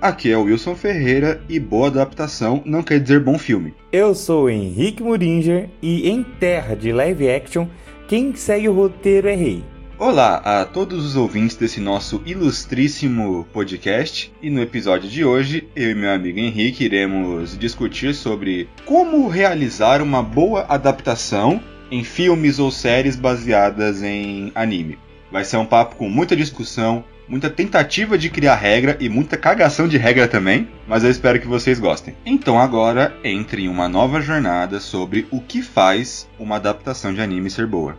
Aqui é o Wilson Ferreira e boa adaptação não quer dizer bom filme. Eu sou Henrique Muringer e em terra de live action, quem segue o roteiro é rei. Olá a todos os ouvintes desse nosso ilustríssimo podcast. E no episódio de hoje, eu e meu amigo Henrique iremos discutir sobre como realizar uma boa adaptação em filmes ou séries baseadas em anime. Vai ser um papo com muita discussão, muita tentativa de criar regra e muita cagação de regra também, mas eu espero que vocês gostem. Então agora entre em uma nova jornada sobre o que faz uma adaptação de anime ser boa.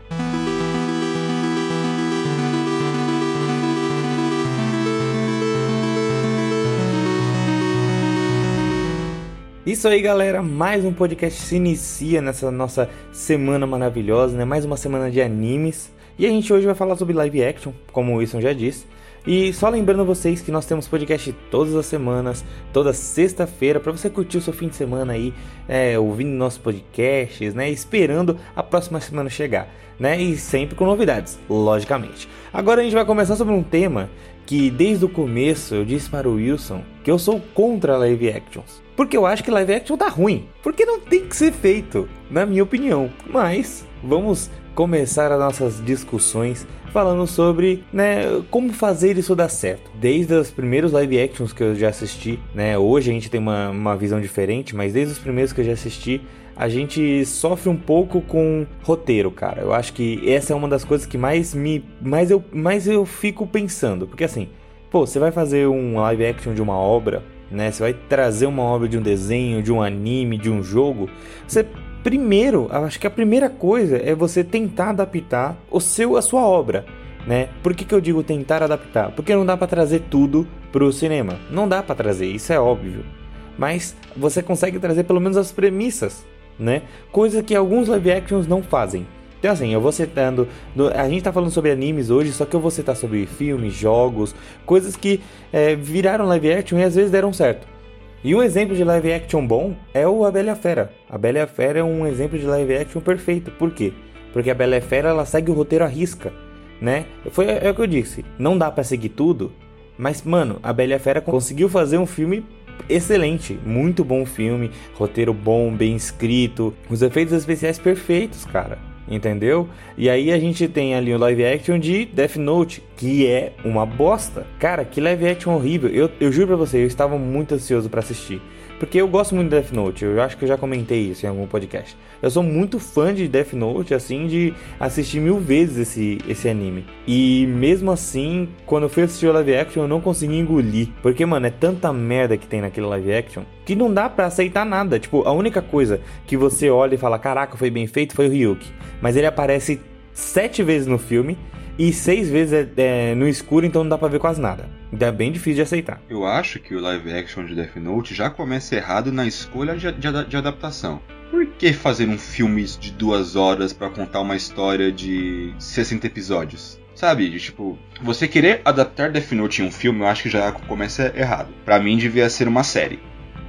Isso aí, galera. Mais um podcast se inicia nessa nossa semana maravilhosa, né? Mais uma semana de animes. E a gente hoje vai falar sobre live action, como o Wilson já disse. E só lembrando vocês que nós temos podcast todas as semanas, toda sexta-feira, para você curtir o seu fim de semana aí, é, ouvindo nossos podcasts, né? Esperando a próxima semana chegar, né? E sempre com novidades, logicamente. Agora a gente vai começar sobre um tema que desde o começo eu disse para o Wilson que eu sou contra live actions. Porque eu acho que live action tá ruim. Porque não tem que ser feito, na minha opinião. Mas vamos começar as nossas discussões falando sobre né, como fazer isso dar certo. Desde os primeiros live actions que eu já assisti, né, hoje a gente tem uma, uma visão diferente, mas desde os primeiros que eu já assisti, a gente sofre um pouco com roteiro, cara. Eu acho que essa é uma das coisas que mais me mais eu mais eu fico pensando, porque assim, pô, você vai fazer um live action de uma obra, né? Você vai trazer uma obra de um desenho, de um anime, de um jogo, você primeiro, acho que a primeira coisa é você tentar adaptar o seu a sua obra, né? Por que, que eu digo tentar adaptar? Porque não dá para trazer tudo pro cinema. Não dá para trazer, isso é óbvio. Mas você consegue trazer pelo menos as premissas, né? Coisa que alguns live actions não fazem. Então assim, eu vou citando. A gente tá falando sobre animes hoje, só que eu vou citar sobre filmes, jogos, coisas que é, viraram live action e às vezes deram certo. E um exemplo de live action bom é o A Bela Fera. A Bela Fera é um exemplo de live action perfeito. Por quê? Porque a Bela Fera ela segue o roteiro à risca, né? Foi é o que eu disse. Não dá para seguir tudo, mas mano, a Bela Fera conseguiu fazer um filme excelente, muito bom filme, roteiro bom, bem escrito, os efeitos especiais perfeitos, cara. Entendeu? E aí a gente tem ali o live action de Death Note, que é uma bosta. Cara, que live action horrível. Eu, eu juro pra você, eu estava muito ansioso para assistir. Porque eu gosto muito de Death Note, eu acho que eu já comentei isso em algum podcast. Eu sou muito fã de Death Note, assim, de assistir mil vezes esse, esse anime. E mesmo assim, quando eu fui assistir o live action, eu não consegui engolir. Porque, mano, é tanta merda que tem naquele live action que não dá para aceitar nada. Tipo, a única coisa que você olha e fala, caraca, foi bem feito, foi o Ryuki. Mas ele aparece sete vezes no filme e seis vezes é, é, no escuro, então não dá pra ver quase nada. Então é bem difícil de aceitar. Eu acho que o live action de Death Note já começa errado na escolha de, de, de adaptação. Por que fazer um filme de duas horas para contar uma história de 60 episódios? Sabe, de, tipo, você querer adaptar Death Note em um filme, eu acho que já começa errado. Para mim devia ser uma série.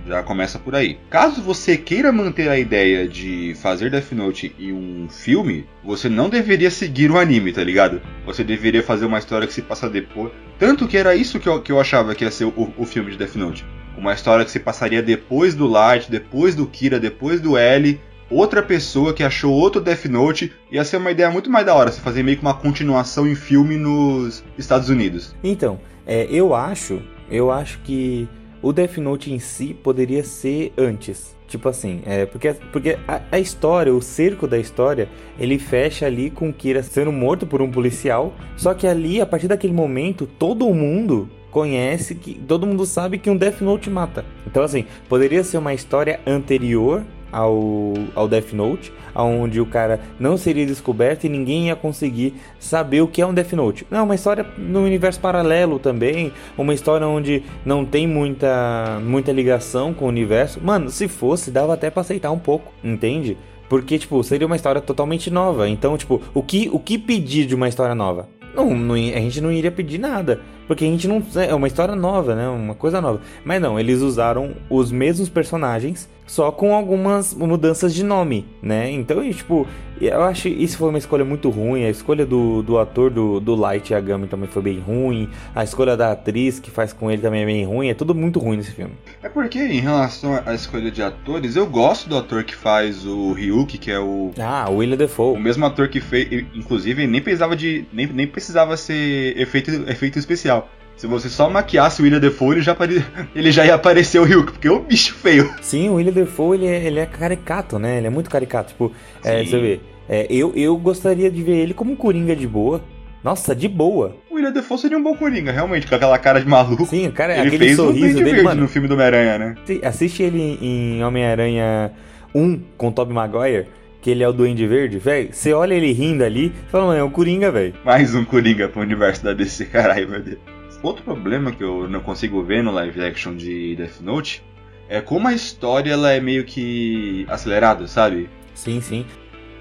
Já começa por aí. Caso você queira manter a ideia de fazer Death Note em um filme, você não deveria seguir o anime, tá ligado? Você deveria fazer uma história que se passa depois. Tanto que era isso que eu, que eu achava que ia ser o, o filme de Death Note. Uma história que se passaria depois do Light, depois do Kira, depois do L. Outra pessoa que achou outro Death Note ia ser uma ideia muito mais da hora, se fazer meio que uma continuação em filme nos Estados Unidos. Então, é, eu acho, eu acho que o Death Note em si poderia ser antes. Tipo assim, é, porque, porque a, a, história, o cerco da história, ele fecha ali com Kira sendo morto por um policial. Só que ali, a partir daquele momento, todo mundo conhece que. Todo mundo sabe que um Death Note mata. Então, assim, poderia ser uma história anterior ao, ao Death Note, onde o cara não seria descoberto e ninguém ia conseguir saber o que é um Death Note. Não, uma história no universo paralelo também, uma história onde não tem muita, muita ligação com o universo. Mano, se fosse, dava até pra aceitar um pouco, entende? Porque, tipo, seria uma história totalmente nova. Então, tipo, o que, o que pedir de uma história nova? Não, não, a gente não iria pedir nada. Porque a gente não. É uma história nova, né? Uma coisa nova. Mas não, eles usaram os mesmos personagens, só com algumas mudanças de nome, né? Então, tipo, eu acho isso foi uma escolha muito ruim. A escolha do, do ator do, do Light Yagami também foi bem ruim. A escolha da atriz que faz com ele também é bem ruim. É tudo muito ruim nesse filme. É porque, em relação à escolha de atores, eu gosto do ator que faz o Ryuki, que é o. Ah, o William Defoe. O mesmo ator que fez. Inclusive, nem precisava de. Nem, nem precisava ser efeito, efeito especial. Se você só maquiasse o William Defoe, ele já, apare... ele já ia aparecer o Hulk, porque é um bicho feio. Sim, o William Defoe, ele é, ele é caricato, né? Ele é muito caricato. Tipo, é, você vê, é, eu, eu gostaria de ver ele como um Coringa de boa. Nossa, de boa. O William Defoe seria um bom Coringa, realmente, com aquela cara de maluco. Sim, cara, ele aquele fez sorriso um dele, mano. no filme do Homem-Aranha, né? Assiste ele em Homem-Aranha 1 com o Tobey Maguire que ele é o Duende Verde, velho, você olha ele rindo ali, fala, mano, é o Coringa, velho. Mais um Coringa pro universo da DC, caralho, meu Deus. Outro problema que eu não consigo ver no live action de Death Note é como a história ela é meio que acelerada, sabe? Sim, sim.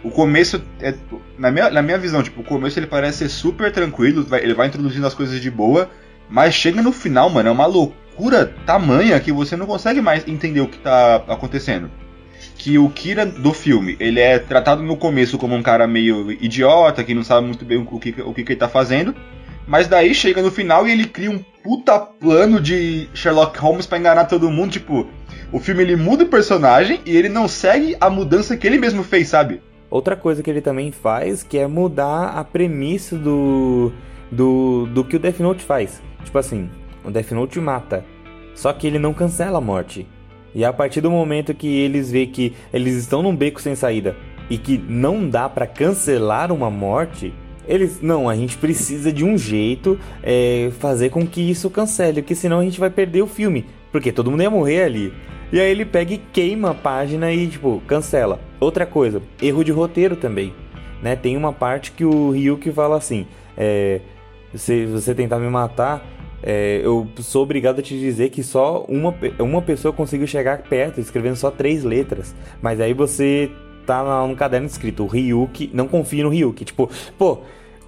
O começo, é, na, minha, na minha visão, tipo, o começo ele parece ser super tranquilo, ele vai introduzindo as coisas de boa, mas chega no final, mano, é uma loucura tamanha que você não consegue mais entender o que tá acontecendo. Que o Kira do filme, ele é tratado no começo como um cara meio idiota, que não sabe muito bem o que, o que, que ele tá fazendo, mas daí chega no final e ele cria um puta plano de Sherlock Holmes para enganar todo mundo. Tipo, o filme ele muda o personagem e ele não segue a mudança que ele mesmo fez, sabe? Outra coisa que ele também faz que é mudar a premissa do, do, do que o Death Note faz. Tipo assim, o Death Note mata, só que ele não cancela a morte. E a partir do momento que eles vê que eles estão num beco sem saída e que não dá para cancelar uma morte, eles, não, a gente precisa de um jeito é, fazer com que isso cancele, porque senão a gente vai perder o filme. Porque todo mundo ia morrer ali. E aí ele pega e queima a página e, tipo, cancela. Outra coisa, erro de roteiro também. Né? Tem uma parte que o Ryuki fala assim: é, se você tentar me matar, é, eu sou obrigado a te dizer que só uma, uma pessoa conseguiu chegar perto, escrevendo só três letras. Mas aí você tá no caderno escrito: Ryuki, não confie no Ryuki. Tipo, pô,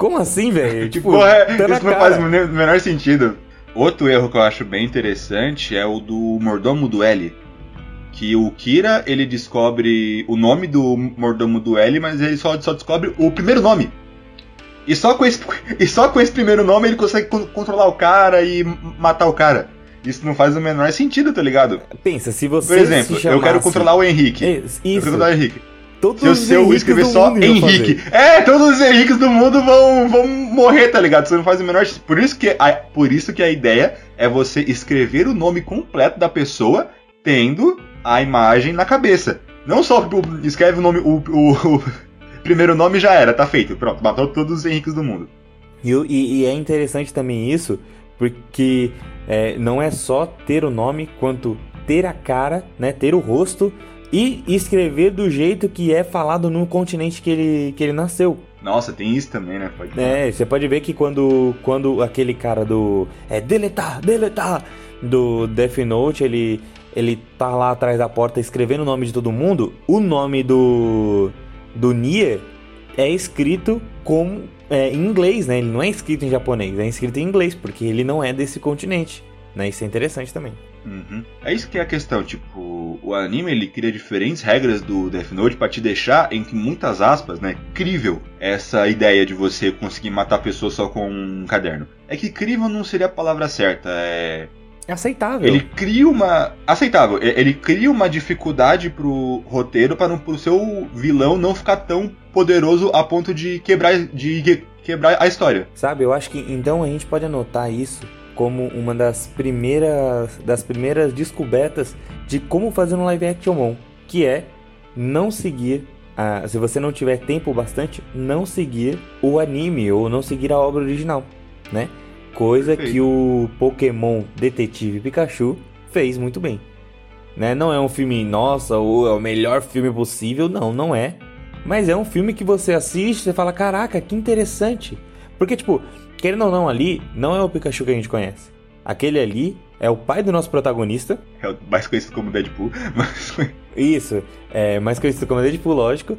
como assim, velho? Tipo, Porra, é, tá isso não faz o menor sentido. Outro erro que eu acho bem interessante é o do mordomo do L. Que o Kira, ele descobre o nome do mordomo do L, mas ele só, só descobre o primeiro nome. E só, com esse, e só com esse primeiro nome ele consegue controlar o cara e matar o cara. Isso não faz o menor sentido, tá ligado? Pensa, se você. Por exemplo, eu quero controlar o Henrique. Isso. Eu quero controlar o Henrique. Todos se o seu escrever só Henrique. É, todos os Henriques do mundo vão, vão morrer, tá ligado? Você não faz o menor. Por isso, que a, por isso que a ideia é você escrever o nome completo da pessoa tendo a imagem na cabeça. Não só escreve o nome. O, o, o primeiro nome já era, tá feito. Pronto, matou todos os Henriques do mundo. E, e, e é interessante também isso, porque é, não é só ter o nome, quanto ter a cara, né? Ter o rosto e escrever do jeito que é falado no continente que ele, que ele nasceu. Nossa, tem isso também, né? Pode é, você pode ver que quando, quando aquele cara do. É, deletar, deletar! Do Death Note, ele, ele tá lá atrás da porta escrevendo o nome de todo mundo. O nome do. Do Nier é escrito com, é, em inglês, né? Ele não é escrito em japonês, é escrito em inglês, porque ele não é desse continente. Né? Isso é interessante também. Uhum. É isso que é a questão, tipo, o anime ele cria diferentes regras do Death Note para te deixar, entre muitas aspas, né, crível essa ideia de você conseguir matar pessoas só com um caderno. É que crível não seria a palavra certa, é aceitável. Ele cria uma aceitável, ele cria uma dificuldade pro roteiro para o seu vilão não ficar tão poderoso a ponto de quebrar de quebrar a história. Sabe, eu acho que então a gente pode anotar isso como uma das primeiras, das primeiras descobertas de como fazer um live action bom, que é não seguir a, se você não tiver tempo bastante, não seguir o anime ou não seguir a obra original, né? Coisa que o Pokémon Detetive Pikachu fez muito bem. Né? Não é um filme, nossa, ou é o melhor filme possível, não, não é. Mas é um filme que você assiste e fala, caraca, que interessante. Porque, tipo, Querendo ou não, ali não é o Pikachu que a gente conhece. Aquele ali é o pai do nosso protagonista. É o mais conhecido como Deadpool. Mas... Isso, é mais conhecido como Deadpool, lógico.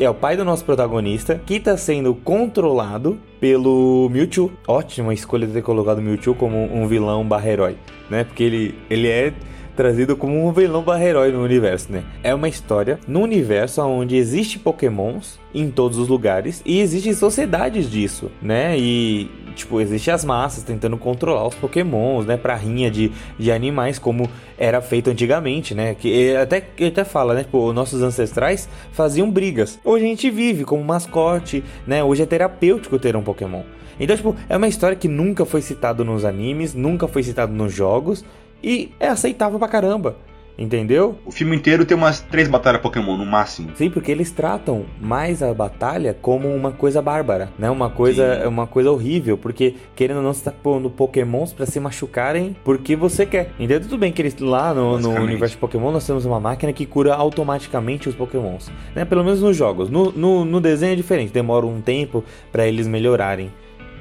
é o pai do nosso protagonista que está sendo controlado pelo Mewtwo. Ótima escolha de ter colocado Mewtwo como um vilão barra herói, né? Porque ele, ele é trazido como um vilão barra herói no universo, né? É uma história no universo onde existe pokémons em todos os lugares e existem sociedades disso, né? E, tipo, existem as massas tentando controlar os pokémons, né? Pra rinha de, de animais, como era feito antigamente, né? Que até, até fala, né? Tipo, nossos ancestrais faziam brigas. Hoje a gente vive como mascote, né? Hoje é terapêutico ter um pokémon. Então, tipo, é uma história que nunca foi citado nos animes, nunca foi citado nos jogos, e é aceitável pra caramba. Entendeu? O filme inteiro tem umas três batalhas Pokémon no máximo. Sim, porque eles tratam mais a batalha como uma coisa bárbara, né? Uma coisa, Sim. uma coisa horrível, porque querendo ou não, você tá pondo Pokémons para se machucarem porque você quer. Entendeu? Tudo bem que eles lá no, no, universo de Pokémon nós temos uma máquina que cura automaticamente os Pokémons, né? Pelo menos nos jogos. No, no, no desenho é diferente, demora um tempo para eles melhorarem,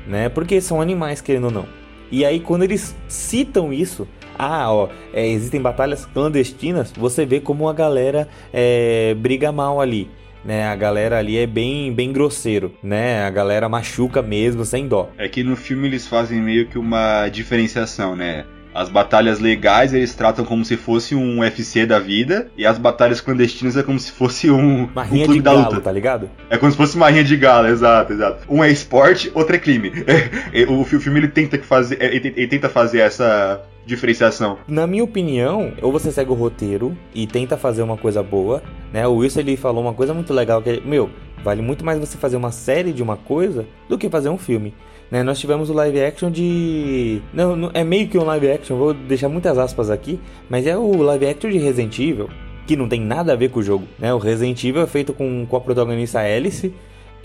né? Porque são animais, querendo ou não. E aí quando eles citam isso, ah, ó, é, existem batalhas clandestinas, você vê como a galera é, briga mal ali. Né, a galera ali é bem, bem grosseiro, né? A galera machuca mesmo, sem dó. É que no filme eles fazem meio que uma diferenciação, né? As batalhas legais eles tratam como se fosse um UFC da vida, e as batalhas clandestinas é como se fosse um. Uma um clube de da galo, luta. tá ligado? É como se fosse uma rinha de galo, exato, exato. Um é esporte, outro é crime. o filme ele tenta fazer, ele tenta fazer essa diferenciação? Na minha opinião, ou você segue o roteiro e tenta fazer uma coisa boa, né? O Wilson ele falou uma coisa muito legal que, meu, vale muito mais você fazer uma série de uma coisa do que fazer um filme. Né, nós tivemos o live action de. Não, não, é meio que um live action, vou deixar muitas aspas aqui, mas é o live action de Resident Evil, que não tem nada a ver com o jogo. Né? O Resident Evil é feito com, com a protagonista Alice,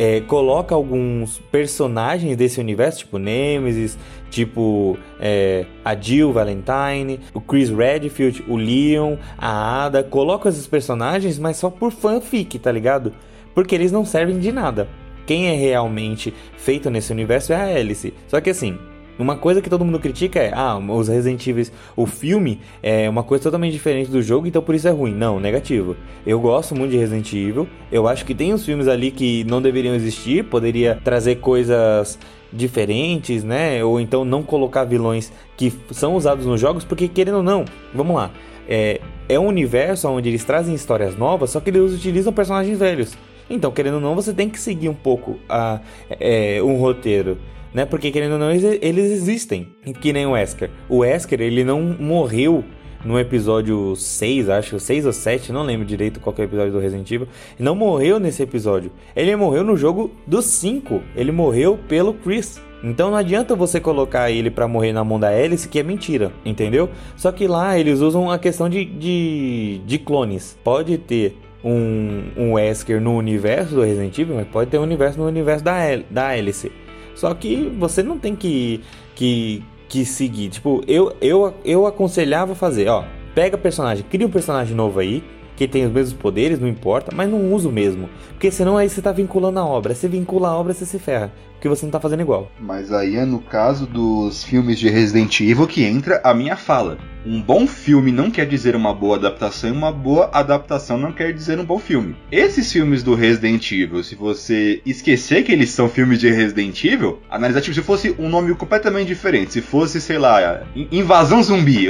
é, coloca alguns personagens desse universo, tipo Nemesis, tipo é, a Jill Valentine, o Chris Redfield, o Leon, a Ada, coloca esses personagens, mas só por fanfic, tá ligado? Porque eles não servem de nada. Quem é realmente feito nesse universo é a Alice. Só que assim, uma coisa que todo mundo critica é, ah, os Resident Evil, o filme é uma coisa totalmente diferente do jogo, então por isso é ruim. Não, negativo. Eu gosto muito de Resident Evil. Eu acho que tem uns filmes ali que não deveriam existir, poderia trazer coisas diferentes, né? Ou então não colocar vilões que são usados nos jogos, porque querendo ou não, vamos lá. É, é um universo onde eles trazem histórias novas, só que eles utilizam personagens velhos. Então, querendo ou não, você tem que seguir um pouco a, é, um roteiro né? Porque querendo ou não, eles existem. Que nem o Wesker. O Wesker, ele não morreu no episódio 6, acho, 6 ou 7, não lembro direito qual é o episódio do Resident Evil. Não morreu nesse episódio. Ele morreu no jogo do 5. Ele morreu pelo Chris. Então não adianta você colocar ele para morrer na mão da Alice, que é mentira, entendeu? Só que lá eles usam a questão de, de, de clones. Pode ter um, um Wesker no universo do Resident Evil, mas pode ter um universo no universo da, da Alice. Só que você não tem que, que, que seguir. Tipo, eu, eu, eu aconselhava fazer, ó. Pega personagem, cria um personagem novo aí, que tem os mesmos poderes, não importa, mas não usa o mesmo. Porque senão aí você tá vinculando a obra. Se vincula a obra, você se ferra. Porque você não tá fazendo igual. Mas aí é no caso dos filmes de Resident Evil que entra a minha fala. Um bom filme não quer dizer uma boa adaptação e uma boa adaptação não quer dizer um bom filme. Esses filmes do Resident Evil, se você esquecer que eles são filmes de Resident Evil, analisar tipo, se fosse um nome completamente diferente, se fosse, sei lá, Invasão Zumbi,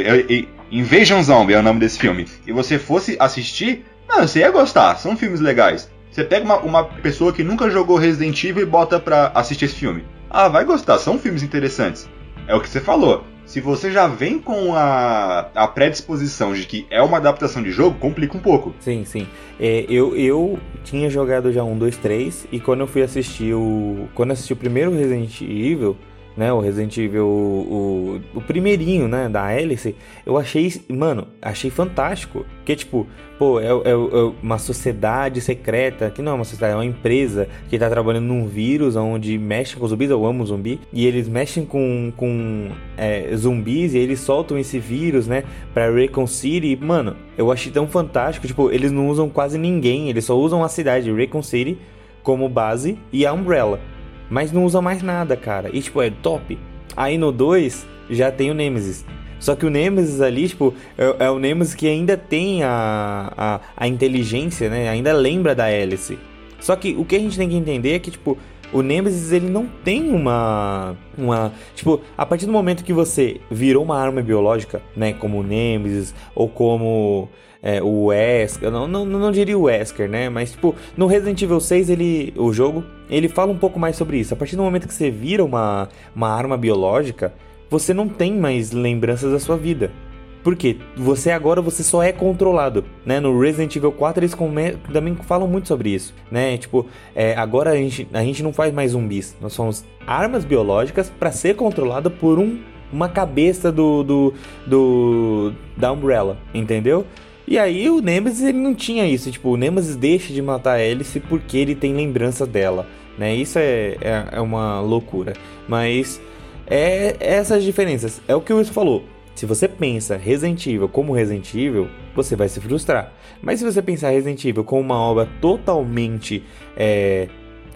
Invasion Zombie é o nome desse filme, e você fosse assistir, não, você ia gostar, são filmes legais. Você pega uma, uma pessoa que nunca jogou Resident Evil e bota pra assistir esse filme. Ah, vai gostar, são filmes interessantes. É o que você falou. Se você já vem com a, a predisposição de que é uma adaptação de jogo, complica um pouco. Sim, sim. É, eu, eu tinha jogado já um, dois, três, e quando eu fui assistir o. Quando assisti o primeiro Resident Evil, né, o Resident Evil, o, o, o primeirinho, né, da Alice, eu achei, mano, achei fantástico. Que tipo, pô, é, é, é, uma sociedade secreta, que não é uma sociedade, é uma empresa que tá trabalhando num vírus onde mexe com zumbis, eu amo zumbi, e eles mexem com, com é, zumbis e eles soltam esse vírus, né, pra Recon City. Mano, eu achei tão fantástico, tipo, eles não usam quase ninguém, eles só usam a cidade, Recon City, como base e a Umbrella mas não usa mais nada, cara. E tipo, é top. Aí no 2 já tem o Nemesis. Só que o Nemesis ali, tipo, é, é o Nemesis que ainda tem a, a, a, inteligência, né? Ainda lembra da Alice. Só que o que a gente tem que entender é que, tipo, o Nemesis ele não tem uma uma tipo a partir do momento que você virou uma arma biológica né como o Nemesis ou como é, o Wesker não, não não diria o Wesker né mas tipo no Resident Evil 6 ele o jogo ele fala um pouco mais sobre isso a partir do momento que você vira uma uma arma biológica você não tem mais lembranças da sua vida porque você agora você só é controlado, né? No Resident Evil 4 eles também falam muito sobre isso, né? Tipo, é, agora a gente, a gente não faz mais zumbis, nós somos armas biológicas para ser controlada por um, uma cabeça do, do, do da Umbrella, entendeu? E aí o Nemesis ele não tinha isso, tipo, o Nemesis deixa de matar a Alice porque ele tem lembrança dela, né? Isso é, é, é uma loucura, mas é essas diferenças, é o que o Wilson falou se você pensa Resident Evil como Resident Evil, você vai se frustrar. Mas se você pensar Resident Evil como uma obra totalmente é,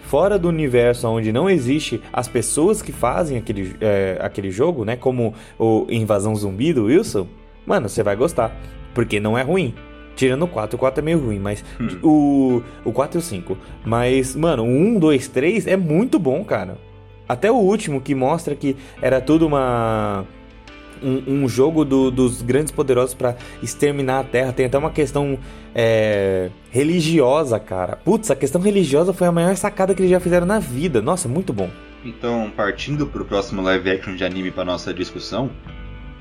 fora do universo onde não existe as pessoas que fazem aquele, é, aquele jogo, né? Como o Invasão Zumbi do Wilson, mano, você vai gostar. Porque não é ruim. Tirando o 4, o 4 é meio ruim, mas hum. o, o 4 e o 5. Mas, mano, o 1, 2, 3 é muito bom, cara. Até o último que mostra que era tudo uma um, um jogo do, dos grandes poderosos para exterminar a Terra. Tem até uma questão é, religiosa, cara. Putz, a questão religiosa foi a maior sacada que eles já fizeram na vida. Nossa, muito bom. Então, partindo para o próximo live action de anime para nossa discussão,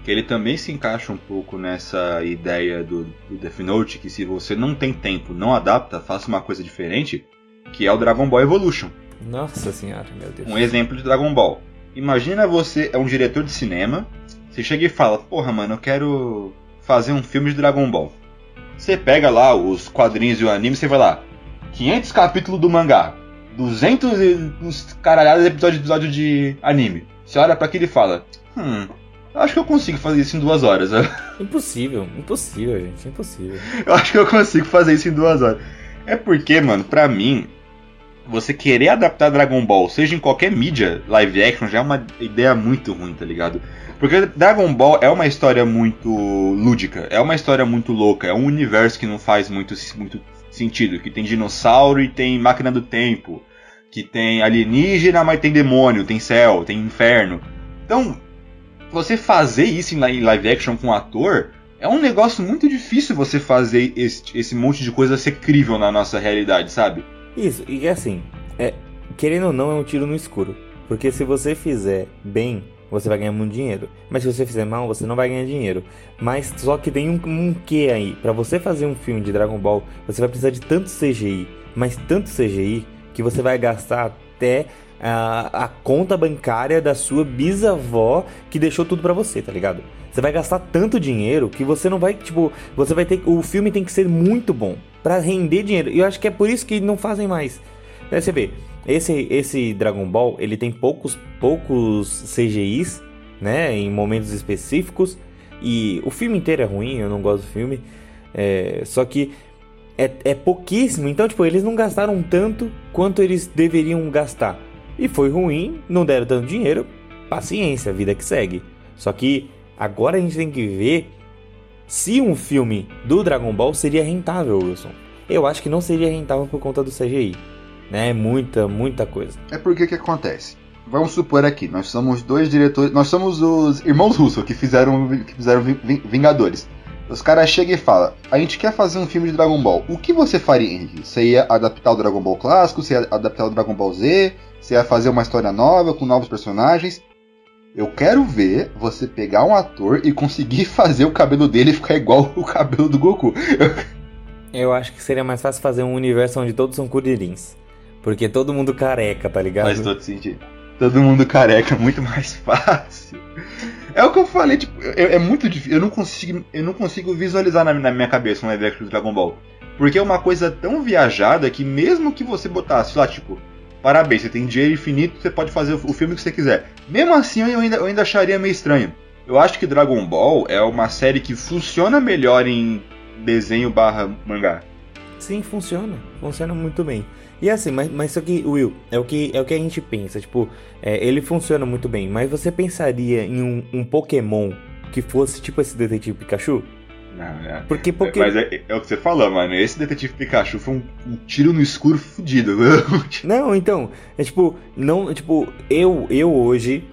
que ele também se encaixa um pouco nessa ideia do, do Death Note, que se você não tem tempo, não adapta, faça uma coisa diferente, que é o Dragon Ball Evolution. Nossa senhora, meu Deus. Um exemplo de Dragon Ball. Imagina você é um diretor de cinema você chega e fala, porra, mano, eu quero fazer um filme de Dragon Ball. Você pega lá os quadrinhos e o anime, você vai lá, 500 capítulos do mangá, 200 os caralhados episódios de episódio de anime. Você olha para aquilo e fala, hum, acho que eu consigo fazer isso em duas horas. Impossível, impossível, gente, impossível. Eu acho que eu consigo fazer isso em duas horas. É porque, mano, pra mim, você querer adaptar Dragon Ball, seja em qualquer mídia live action, já é uma ideia muito ruim, tá ligado? Porque Dragon Ball é uma história muito lúdica, é uma história muito louca, é um universo que não faz muito, muito sentido, que tem dinossauro e tem máquina do tempo, que tem alienígena, mas tem demônio, tem céu, tem inferno. Então, você fazer isso em live action com um ator é um negócio muito difícil você fazer esse, esse monte de coisa ser crível na nossa realidade, sabe? Isso, e assim, é, querendo ou não, é um tiro no escuro. Porque se você fizer bem, você vai ganhar muito dinheiro. Mas se você fizer mal, você não vai ganhar dinheiro. Mas só que tem um, um quê aí. Para você fazer um filme de Dragon Ball, você vai precisar de tanto CGI, mas tanto CGI, que você vai gastar até a, a conta bancária da sua bisavó que deixou tudo para você, tá ligado? Você vai gastar tanto dinheiro que você não vai, tipo, você vai ter. O filme tem que ser muito bom para render dinheiro. E eu acho que é por isso que não fazem mais. Aí você vê, esse, esse Dragon Ball, ele tem poucos, poucos CGIs, né, em momentos específicos, e o filme inteiro é ruim, eu não gosto do filme, é, só que é, é pouquíssimo, então, tipo, eles não gastaram tanto quanto eles deveriam gastar. E foi ruim, não deram tanto dinheiro, paciência, vida que segue. Só que agora a gente tem que ver se um filme do Dragon Ball seria rentável, Wilson. Eu acho que não seria rentável por conta do CGI né? Muita, muita coisa. É porque que acontece? Vamos supor aqui, nós somos dois diretores, nós somos os irmãos Russo que fizeram, que fizeram Vingadores. Os caras chegam e falam: A gente quer fazer um filme de Dragon Ball. O que você faria, Henrique? Você ia adaptar o Dragon Ball clássico? Você ia adaptar o Dragon Ball Z? Você ia fazer uma história nova com novos personagens? Eu quero ver você pegar um ator e conseguir fazer o cabelo dele ficar igual o cabelo do Goku. Eu acho que seria mais fácil fazer um universo onde todos são Kuririns. Porque todo mundo careca, tá ligado? Faz todo sentido. Todo mundo careca, muito mais fácil. É o que eu falei, tipo, é, é muito difícil. Eu não consigo, eu não consigo visualizar na, na minha cabeça um live action do Dragon Ball. Porque é uma coisa tão viajada que mesmo que você botasse lá, tipo, parabéns, você tem dinheiro infinito, você pode fazer o filme que você quiser. Mesmo assim, eu ainda, eu ainda acharia meio estranho. Eu acho que Dragon Ball é uma série que funciona melhor em desenho barra mangá. Sim, funciona. Funciona muito bem. E assim, mas, mas isso aqui, Will, é o que, é o que a gente pensa. Tipo, é, ele funciona muito bem, mas você pensaria em um, um Pokémon que fosse tipo esse detetive Pikachu? Não, é. Porque, porque... Mas é, é o que você falou, mano. Esse Detetive Pikachu foi um, um tiro no escuro fudido. Não, então, é tipo, não, tipo, eu, eu hoje,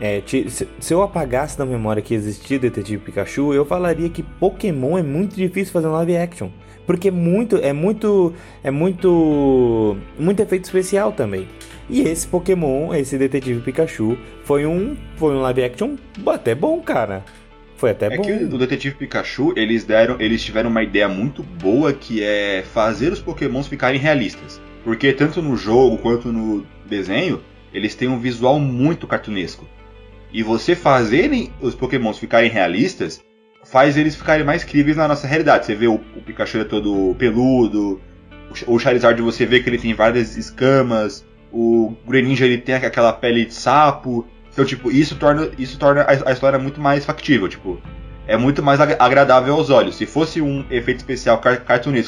é, ti- se, se eu apagasse da memória que existia Detetive Pikachu, eu falaria que Pokémon é muito difícil fazer um live action. Porque é muito, é muito, é muito, muito efeito especial também. E esse Pokémon, esse Detetive Pikachu, foi um, foi um live action até bom, cara. Foi até É bom. que o Detetive Pikachu, eles deram, eles tiveram uma ideia muito boa que é fazer os Pokémons ficarem realistas. Porque tanto no jogo quanto no desenho, eles têm um visual muito cartunesco. E você fazerem os Pokémons ficarem realistas faz eles ficarem mais críveis na nossa realidade. Você vê o, o Pikachu é todo peludo, o Charizard você vê que ele tem várias escamas, o Greninja ele tem aquela pele de sapo. Então, tipo, isso torna, isso torna a, a história muito mais factível, tipo. É muito mais ag- agradável aos olhos. Se fosse um efeito especial car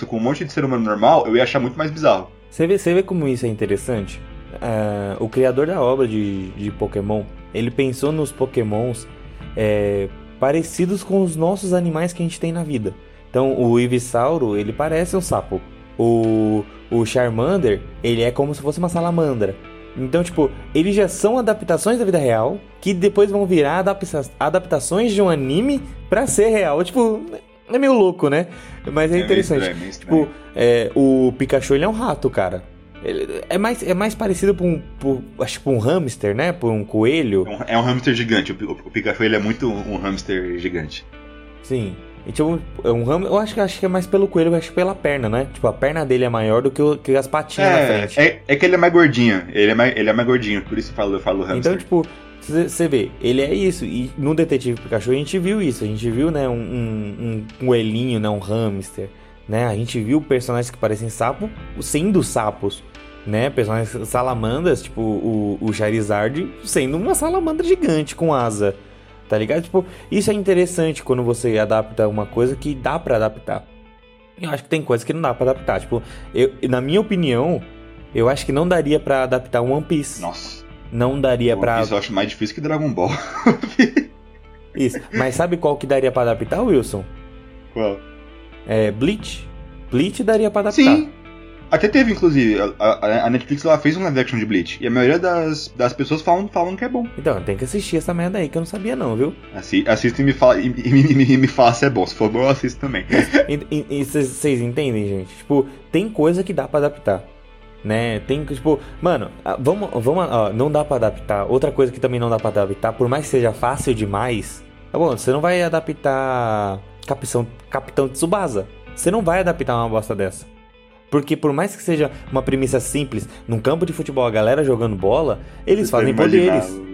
com um monte de ser humano normal, eu ia achar muito mais bizarro. Você vê, vê como isso é interessante? Ah, o criador da obra de, de Pokémon, ele pensou nos Pokémons é, parecidos com os nossos animais que a gente tem na vida. Então, o Ivysauro, ele parece um sapo. O, o Charmander, ele é como se fosse uma salamandra. Então, tipo, eles já são adaptações da vida real que depois vão virar adapta- adaptações de um anime pra ser real. Tipo, é meio louco, né? Mas é, meio interessante. estranho. Tipo, é, o Pikachu ele é um rato, cara. Ele é mais, é mais parecido com um, por- acho com um hamster, né? Por um coelho. É um- É um hamster gigante. O, Pi- o Pikachu ele é muito um hamster gigante. Sim. E, tipo, um ham, eu acho que, acho que é mais pelo coelho, eu acho que pela perna, né? Tipo, a perna dele é maior do que, o- que as patinhas na É, frente. é, é que ele é mais gordinho. Ele é mais, ele é mais gordinho, por isso eu falo, eu falo hamster. Então, tipo, você vê, ele é isso. E no Detetive Pikachu a gente viu isso. A gente viu, né, um, um, um coelhinho, né, um hamster. Né? A gente viu personagens que parecem sapo sendo sapos. Né? Personagens salamandras, tipo o, o Charizard sendo uma salamandra gigante com asa. Tá ligado? Tipo, isso é interessante quando você adapta uma coisa que dá pra adaptar. Eu acho que tem coisas que não dá pra adaptar. Tipo, eu, na minha opinião, eu acho que não daria pra adaptar um One Piece. Nossa, Não daria pra. isso eu acho mais difícil que Dragon Ball. Isso. Mas sabe qual que daria pra adaptar, Wilson? Qual? É Bleach. Bleach daria pra adaptar. Sim. Até teve, inclusive, a, a- Netflix ela fez um live action de Bleach. E a maioria das, das pessoas falam, falam que é bom. Então, tem que assistir essa merda aí que eu não sabia não, viu? Assi, assista e me fala, e, e me, me- me fala se é bom. Se for bom, eu assisto também. E vocês entendem, gente? Tipo, tem coisa que dá pra adaptar. Né? Tem que, tipo, mano, vamos, vamos, ó, não dá pra adaptar. Outra coisa que também não dá pra adaptar, por mais que seja fácil demais. Tá bom, você não vai adaptar Capitão, Capitão Tsubasa. Você não vai adaptar uma bosta dessa. Porque por mais que seja uma premissa simples, num campo de futebol a galera jogando bola, eles fazem Tentando imaginar poderes. o-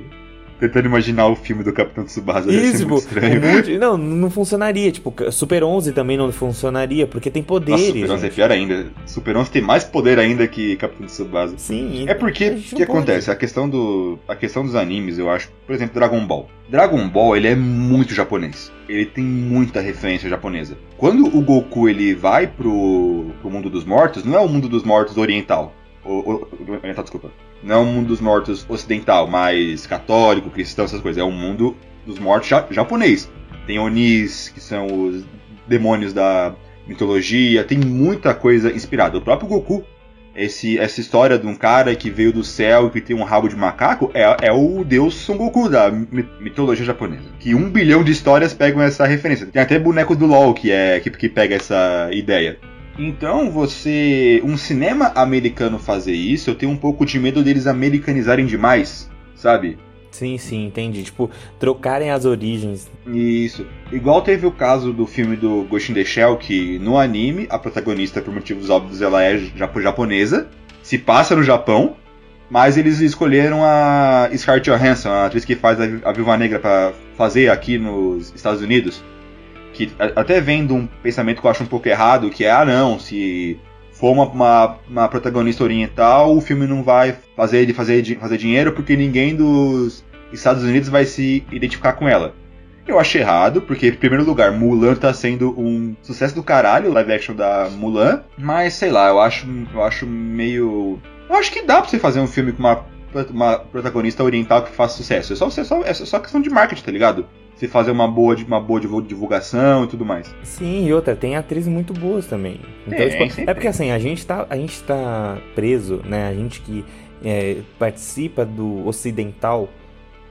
Tentando imaginar o filme do Capitão Tsubasa. Isso, muito estranho. um monte- não, não funcionaria. Tipo, Super 11 também não funcionaria, porque tem poderes. Nossa, Super 11 é pior ainda. Super 11 tem mais poder ainda que Capitão Tsubasa. Sim. É porque o que pode. acontece? A questão, do, a questão dos animes, eu acho, por exemplo, Dragon Ball. Dragon Ball, ele é muito japonês. Ele tem muita referência japonesa. Quando o Goku ele vai pro, pro mundo dos mortos, não é o mundo dos mortos oriental. O, o- oriental, desculpa. Não é o mundo dos mortos ocidental, mais católico, cristão, essas coisas. É o mundo dos mortos ja- japonês. Tem Onis, que são os demônios da mitologia, tem muita coisa inspirada. O próprio Goku esse, essa história de um cara que veio do céu e que tem um rabo de macaco é, é o deus Son Goku da mi- mitologia japonesa. Que um bilhão de histórias pegam essa referência. Tem até boneco do LoL que, é, que, que pega essa ideia. Então, você. Um cinema americano fazer isso, eu tenho um pouco de medo deles americanizarem demais, sabe? Sim, sim, entendi. Tipo, trocarem as origens. Isso. Igual teve o caso do filme do Ghost in the Shell, que no anime, a protagonista, por motivos óbvios, ela é japo- japonesa, se passa no Japão, mas eles escolheram a Scarlett Johansson, a atriz que faz a, Vi- a Viúva Negra, pra fazer aqui nos Estados Unidos. Que até vem de um pensamento que eu acho um pouco errado, que é, ah não, se for uma, uma, uma protagonista oriental, o filme não vai fazer ele fazer, fazer dinheiro porque ninguém dos Estados Unidos vai se identificar com ela. Eu acho errado, porque, em primeiro lugar, Mulan tá sendo um sucesso do caralho, o live action da Mulan. Mas, sei lá, eu acho, eu acho meio. Eu acho que dá pra você fazer um filme com uma uma protagonista oriental que faça sucesso. É só, é só, é só questão de marketing, tá ligado? Se fazer uma boa, uma boa divulgação e tudo mais. Sim, e outra, tem atrizes muito boas também. Então, é, tipo, é porque assim, a gente, tá, a gente tá preso, né? A gente que é, participa do ocidental,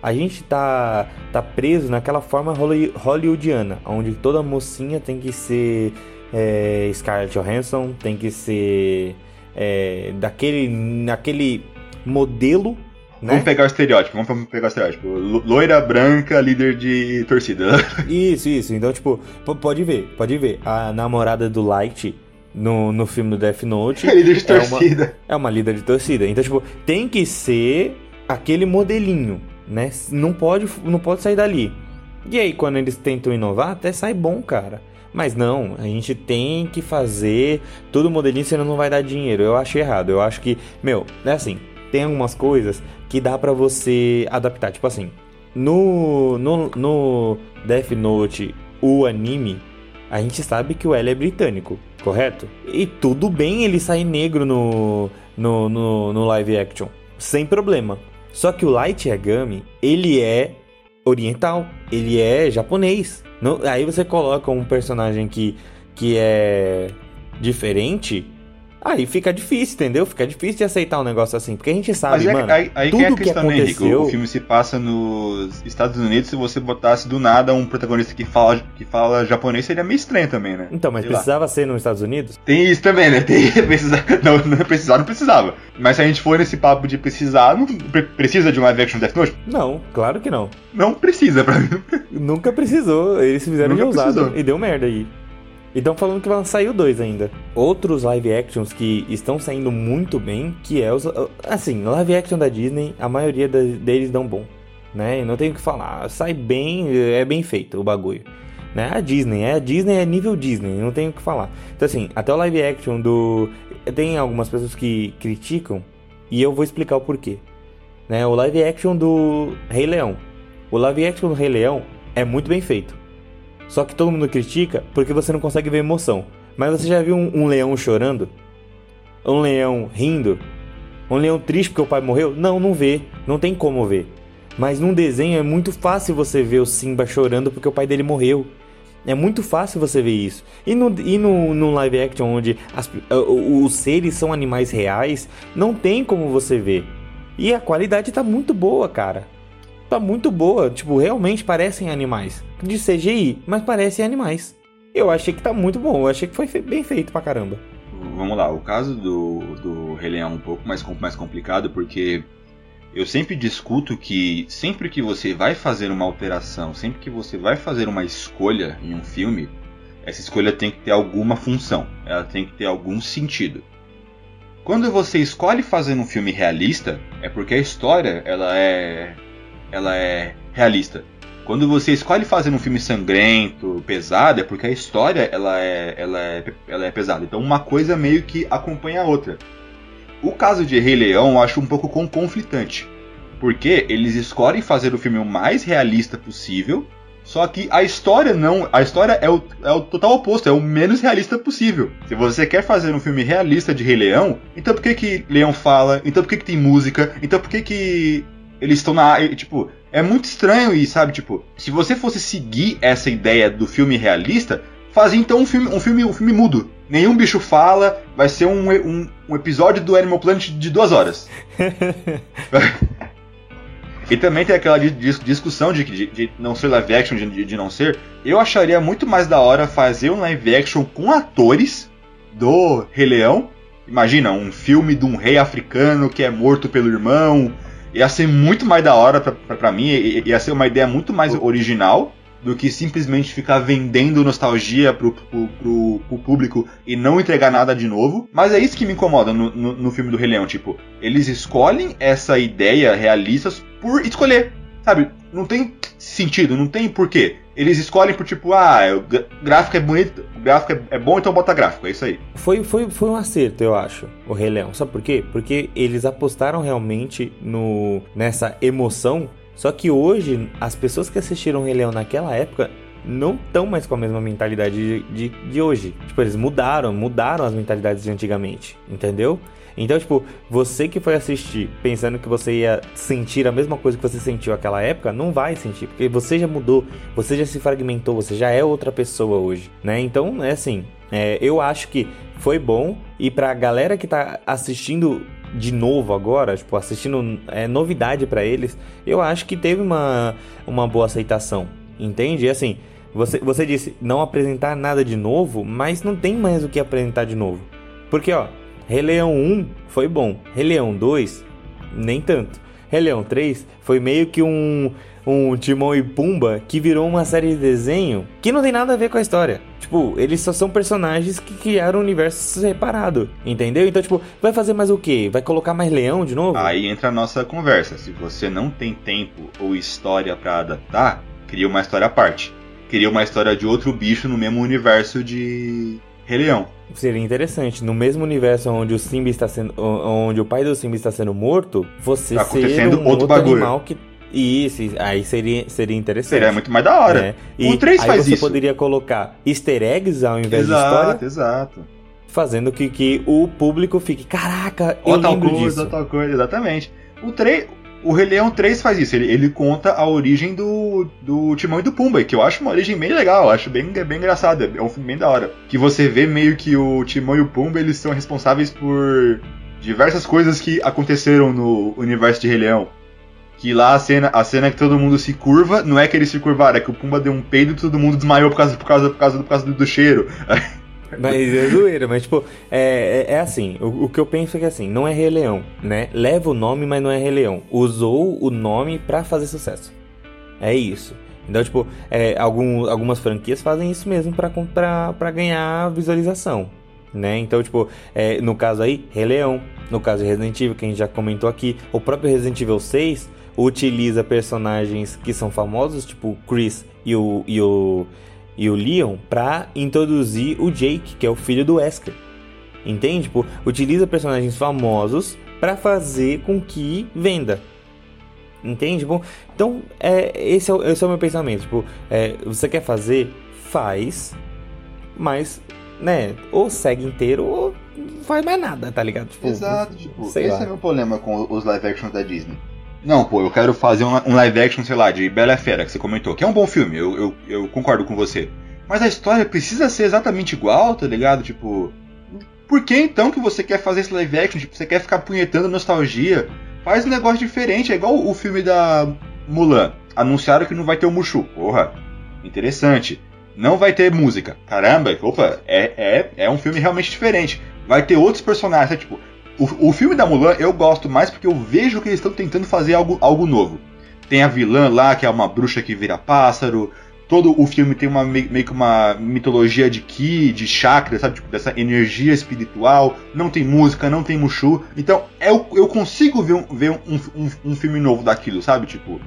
a gente tá, tá preso naquela forma hollywoodiana, onde toda mocinha tem que ser é, Scarlett Johansson, tem que ser é, daquele, naquele modelo né? Vamos pegar o estereótipo, vamos pegar o estereótipo. Loira branca, líder de torcida. Isso, isso. Então, tipo, pode ver, pode ver. A namorada do Light no, no filme do Death Note. É líder de torcida. É uma, é uma líder de torcida. Então, tipo, tem que ser aquele modelinho, né? Não pode, não pode sair dali. E aí, quando eles tentam inovar, até sai bom, cara. Mas não, a gente tem que fazer todo modelinho, senão não vai dar dinheiro. Eu acho errado. Eu acho que, meu, é assim, tem algumas coisas que dá para você adaptar. Tipo assim, no, no, no Death Note, o anime, a gente sabe que o L é britânico, correto? E tudo bem ele sair negro no, no, no, no live action, sem problema. Só que o Light Yagami, ele é oriental, ele é japonês. aí você coloca um personagem que, que é diferente Aí fica difícil, entendeu? Fica difícil de aceitar um negócio assim. Porque a gente sabe, Mas é, mano. Aí, aí tudo é a questão, que aconteceu... né, Henrique? O filme se passa nos Estados Unidos. Se você botasse do nada um protagonista que fala, que fala japonês, seria meio estranho também, né? Então, mas Sei precisava lá. ser nos Estados Unidos? Tem isso também, né? Tem, precisa, não, não precisar, não precisava. Mas se a gente for nesse papo de precisar, não precisa de um live action Death Note? Não, claro que não. Não precisa pra mim. Nunca precisou. Eles fizeram Nunca de ousado precisou. e deu merda aí. E estão falando que vai sair o 2 ainda. Outros live actions que estão saindo muito bem, que é os. Assim, live action da Disney, a maioria deles dão bom. Né? Não tenho o que falar. Sai bem, é bem feito o bagulho. Né? A Disney, é a Disney é nível Disney, não tenho o que falar. Então assim, até o live action do. Tem algumas pessoas que criticam, e eu vou explicar o porquê. Né? O live action do Rei Leão. O live action do Rei Leão é muito bem feito. Só que todo mundo critica porque você não consegue ver emoção. Mas você já viu um, um leão chorando? Um leão rindo? Um leão triste porque o pai morreu? Não, não vê. Não tem como ver. Mas num desenho é muito fácil você ver o Simba chorando porque o pai dele morreu. É muito fácil você ver isso. E no, e no, no live action, onde as, os seres são animais reais, não tem como você ver. E a qualidade tá muito boa, cara tá muito boa. Tipo, realmente parecem animais. De CGI, mas parecem animais. Eu achei que tá muito bom. Eu achei que foi bem feito pra caramba. Vamos lá, o caso do, do Rei é um pouco mais, mais complicado porque eu sempre discuto que sempre que você vai fazer uma alteração, sempre que você vai fazer uma escolha em um filme, essa escolha tem que ter alguma função, ela tem que ter algum sentido. Quando você escolhe fazer um filme realista, é porque a história ela é ela é realista. Quando você escolhe fazer um filme sangrento, pesado, é porque a história ela é, ela é, ela é pesada. Então uma coisa meio que acompanha a outra. O caso de Rei Leão eu acho um pouco conflitante. Porque eles escolhem fazer o filme o mais realista possível, só que a história não. A história é o, é o total oposto, é o menos realista possível. Se você quer fazer um filme realista de Rei Leão, então por que que Leão fala? Então por que que tem música? Então por que que eles estão na. Tipo, é muito estranho isso, sabe? Tipo, se você fosse seguir essa ideia do filme realista, fazia então um filme, um filme, um filme mudo. Nenhum bicho fala, vai ser um, um, um episódio do Animal Planet de duas horas. e também tem aquela discussão de, de, de não ser live action, de, de não ser. Eu acharia muito mais da hora fazer um live action com atores do Rei Leão. Imagina, um filme de um rei africano que é morto pelo irmão, ia ser muito mais da hora pra mim, ia ser uma ideia muito mais original do que simplesmente ficar vendendo nostalgia pro, pro, pro, pro, público e não entregar nada de novo. Mas é isso que me incomoda no, no, no filme do Rei Leão, tipo, eles escolhem essa ideia realista por escolher, sabe? Não tem sentido, não tem porquê. Eles escolhem por tipo, ah, o gráfico é bonito, o gráfico é, é bom, então bota gráfico, é isso aí. Foi, foi, foi um acerto, eu acho, o Rei Leão. Sabe por quê? Porque eles apostaram realmente no nessa emoção. Só que hoje, as pessoas que assistiram o Rei Leão naquela época não estão mais com a mesma mentalidade de, de, de, hoje. Tipo, eles mudaram, mudaram as mentalidades de antigamente, entendeu? Então, tipo, você que foi assistir pensando que você ia sentir a mesma coisa que você sentiu naquela época, não vai sentir, porque você já mudou, você já se fragmentou, você já é outra pessoa hoje, né? Então, é assim, é, eu acho que foi bom e pra galera que tá assistindo de novo agora, tipo, assistindo é, novidade para eles, eu acho que teve uma, uma boa aceitação, entende? E assim, você, você disse não apresentar nada de novo, mas não tem mais o que apresentar de novo. Porque, ó, Rei Leão 1 foi bom, Rei Leão 2 nem tanto. Rei Leão 3 foi meio que um, um Timão e Pumba que virou uma série de desenho que não tem nada a ver com a história. Tipo, eles só são personagens que criaram um universo separado, entendeu? Então, tipo, vai fazer mais o quê? Vai colocar mais leão de novo? Aí entra a nossa conversa. Se você não tem tempo ou história para adaptar, cria uma história à parte. Cria uma história de outro bicho no mesmo universo de Rei Leão. Seria interessante. No mesmo universo onde o Simba está sendo. onde o pai do Simba está sendo morto, você tá ser um outro, outro bagulho. animal que. Isso, aí seria, seria interessante. Seria muito mais da hora. Né? E o 3 aí faz você isso. poderia colocar easter eggs ao invés exato, de história. Exato, Fazendo que, que o público fique, caraca, eu Ou tal lembro coisa, disso. tal coisa, exatamente. O 3, o Rei Leão 3 faz isso, ele, ele conta a origem do, do Timão e do Pumba, que eu acho uma origem bem legal, acho bem, bem engraçada, é um filme bem da hora. Que você vê meio que o Timão e o Pumba, eles são responsáveis por diversas coisas que aconteceram no universo de Rei Leão. Que lá a cena, a cena que todo mundo se curva, não é que eles se curvaram, é que o Pumba deu um peido e todo mundo desmaiou por causa, por causa, por causa, por causa do, do cheiro. Mas é zoeira, mas tipo, é, é, é assim, o, o, que eu penso é que assim, não é Rei Leão, né? Leva o nome, mas não é Rei Leão. Usou o nome pra fazer sucesso. É isso. Então, tipo, é, algum, algumas franquias fazem isso mesmo pra ganhar visualização, né? Então, tipo, é, no caso aí, Rei Leão. No caso de Resident Evil, que a gente já comentou aqui, o próprio Resident Evil 6 utiliza personagens que são famosos, tipo Chris e o, e o e o Leon para introduzir o Jake, que é o filho do Wesker. Entende? Tipo, utiliza personagens famosos para fazer com que venda. Entende? Bom, então é, esse, é, o- esse é o meu pensamento. Tipo, é, você quer fazer, faz, mas, né, ou segue inteiro ou não faz mais nada, tá ligado? Tipo, Exato, tipo, sei esse lá. é meu problema com os live actions da Disney. Não, pô, eu quero fazer um, live action, sei lá, de Bela Fera, que você comentou, que é um bom filme, eu, eu, eu concordo com você. Mas a história precisa ser exatamente igual, tá ligado? Tipo, por que então que você quer fazer esse live action? Tipo, você quer ficar punhetando nostalgia? Faz um negócio diferente, é igual o filme da Mulan. Anunciaram que não vai ter o Mushu. Porra, interessante. Não vai ter música. Caramba, opa, é, é, é um filme realmente diferente. Vai ter outros personagens, é tipo, o, filme da Mulan eu gosto mais porque eu vejo que eles estão tentando fazer algo, algo novo. Tem a vilã lá, que é uma bruxa que vira pássaro. Todo o filme tem uma meio meio que uma mitologia de ki, de chakra, sabe? Tipo, dessa energia espiritual. Não tem música, não tem Mushu. Então, eu, eu consigo ver, um, ver um, um, um filme novo daquilo, sabe? Tipo,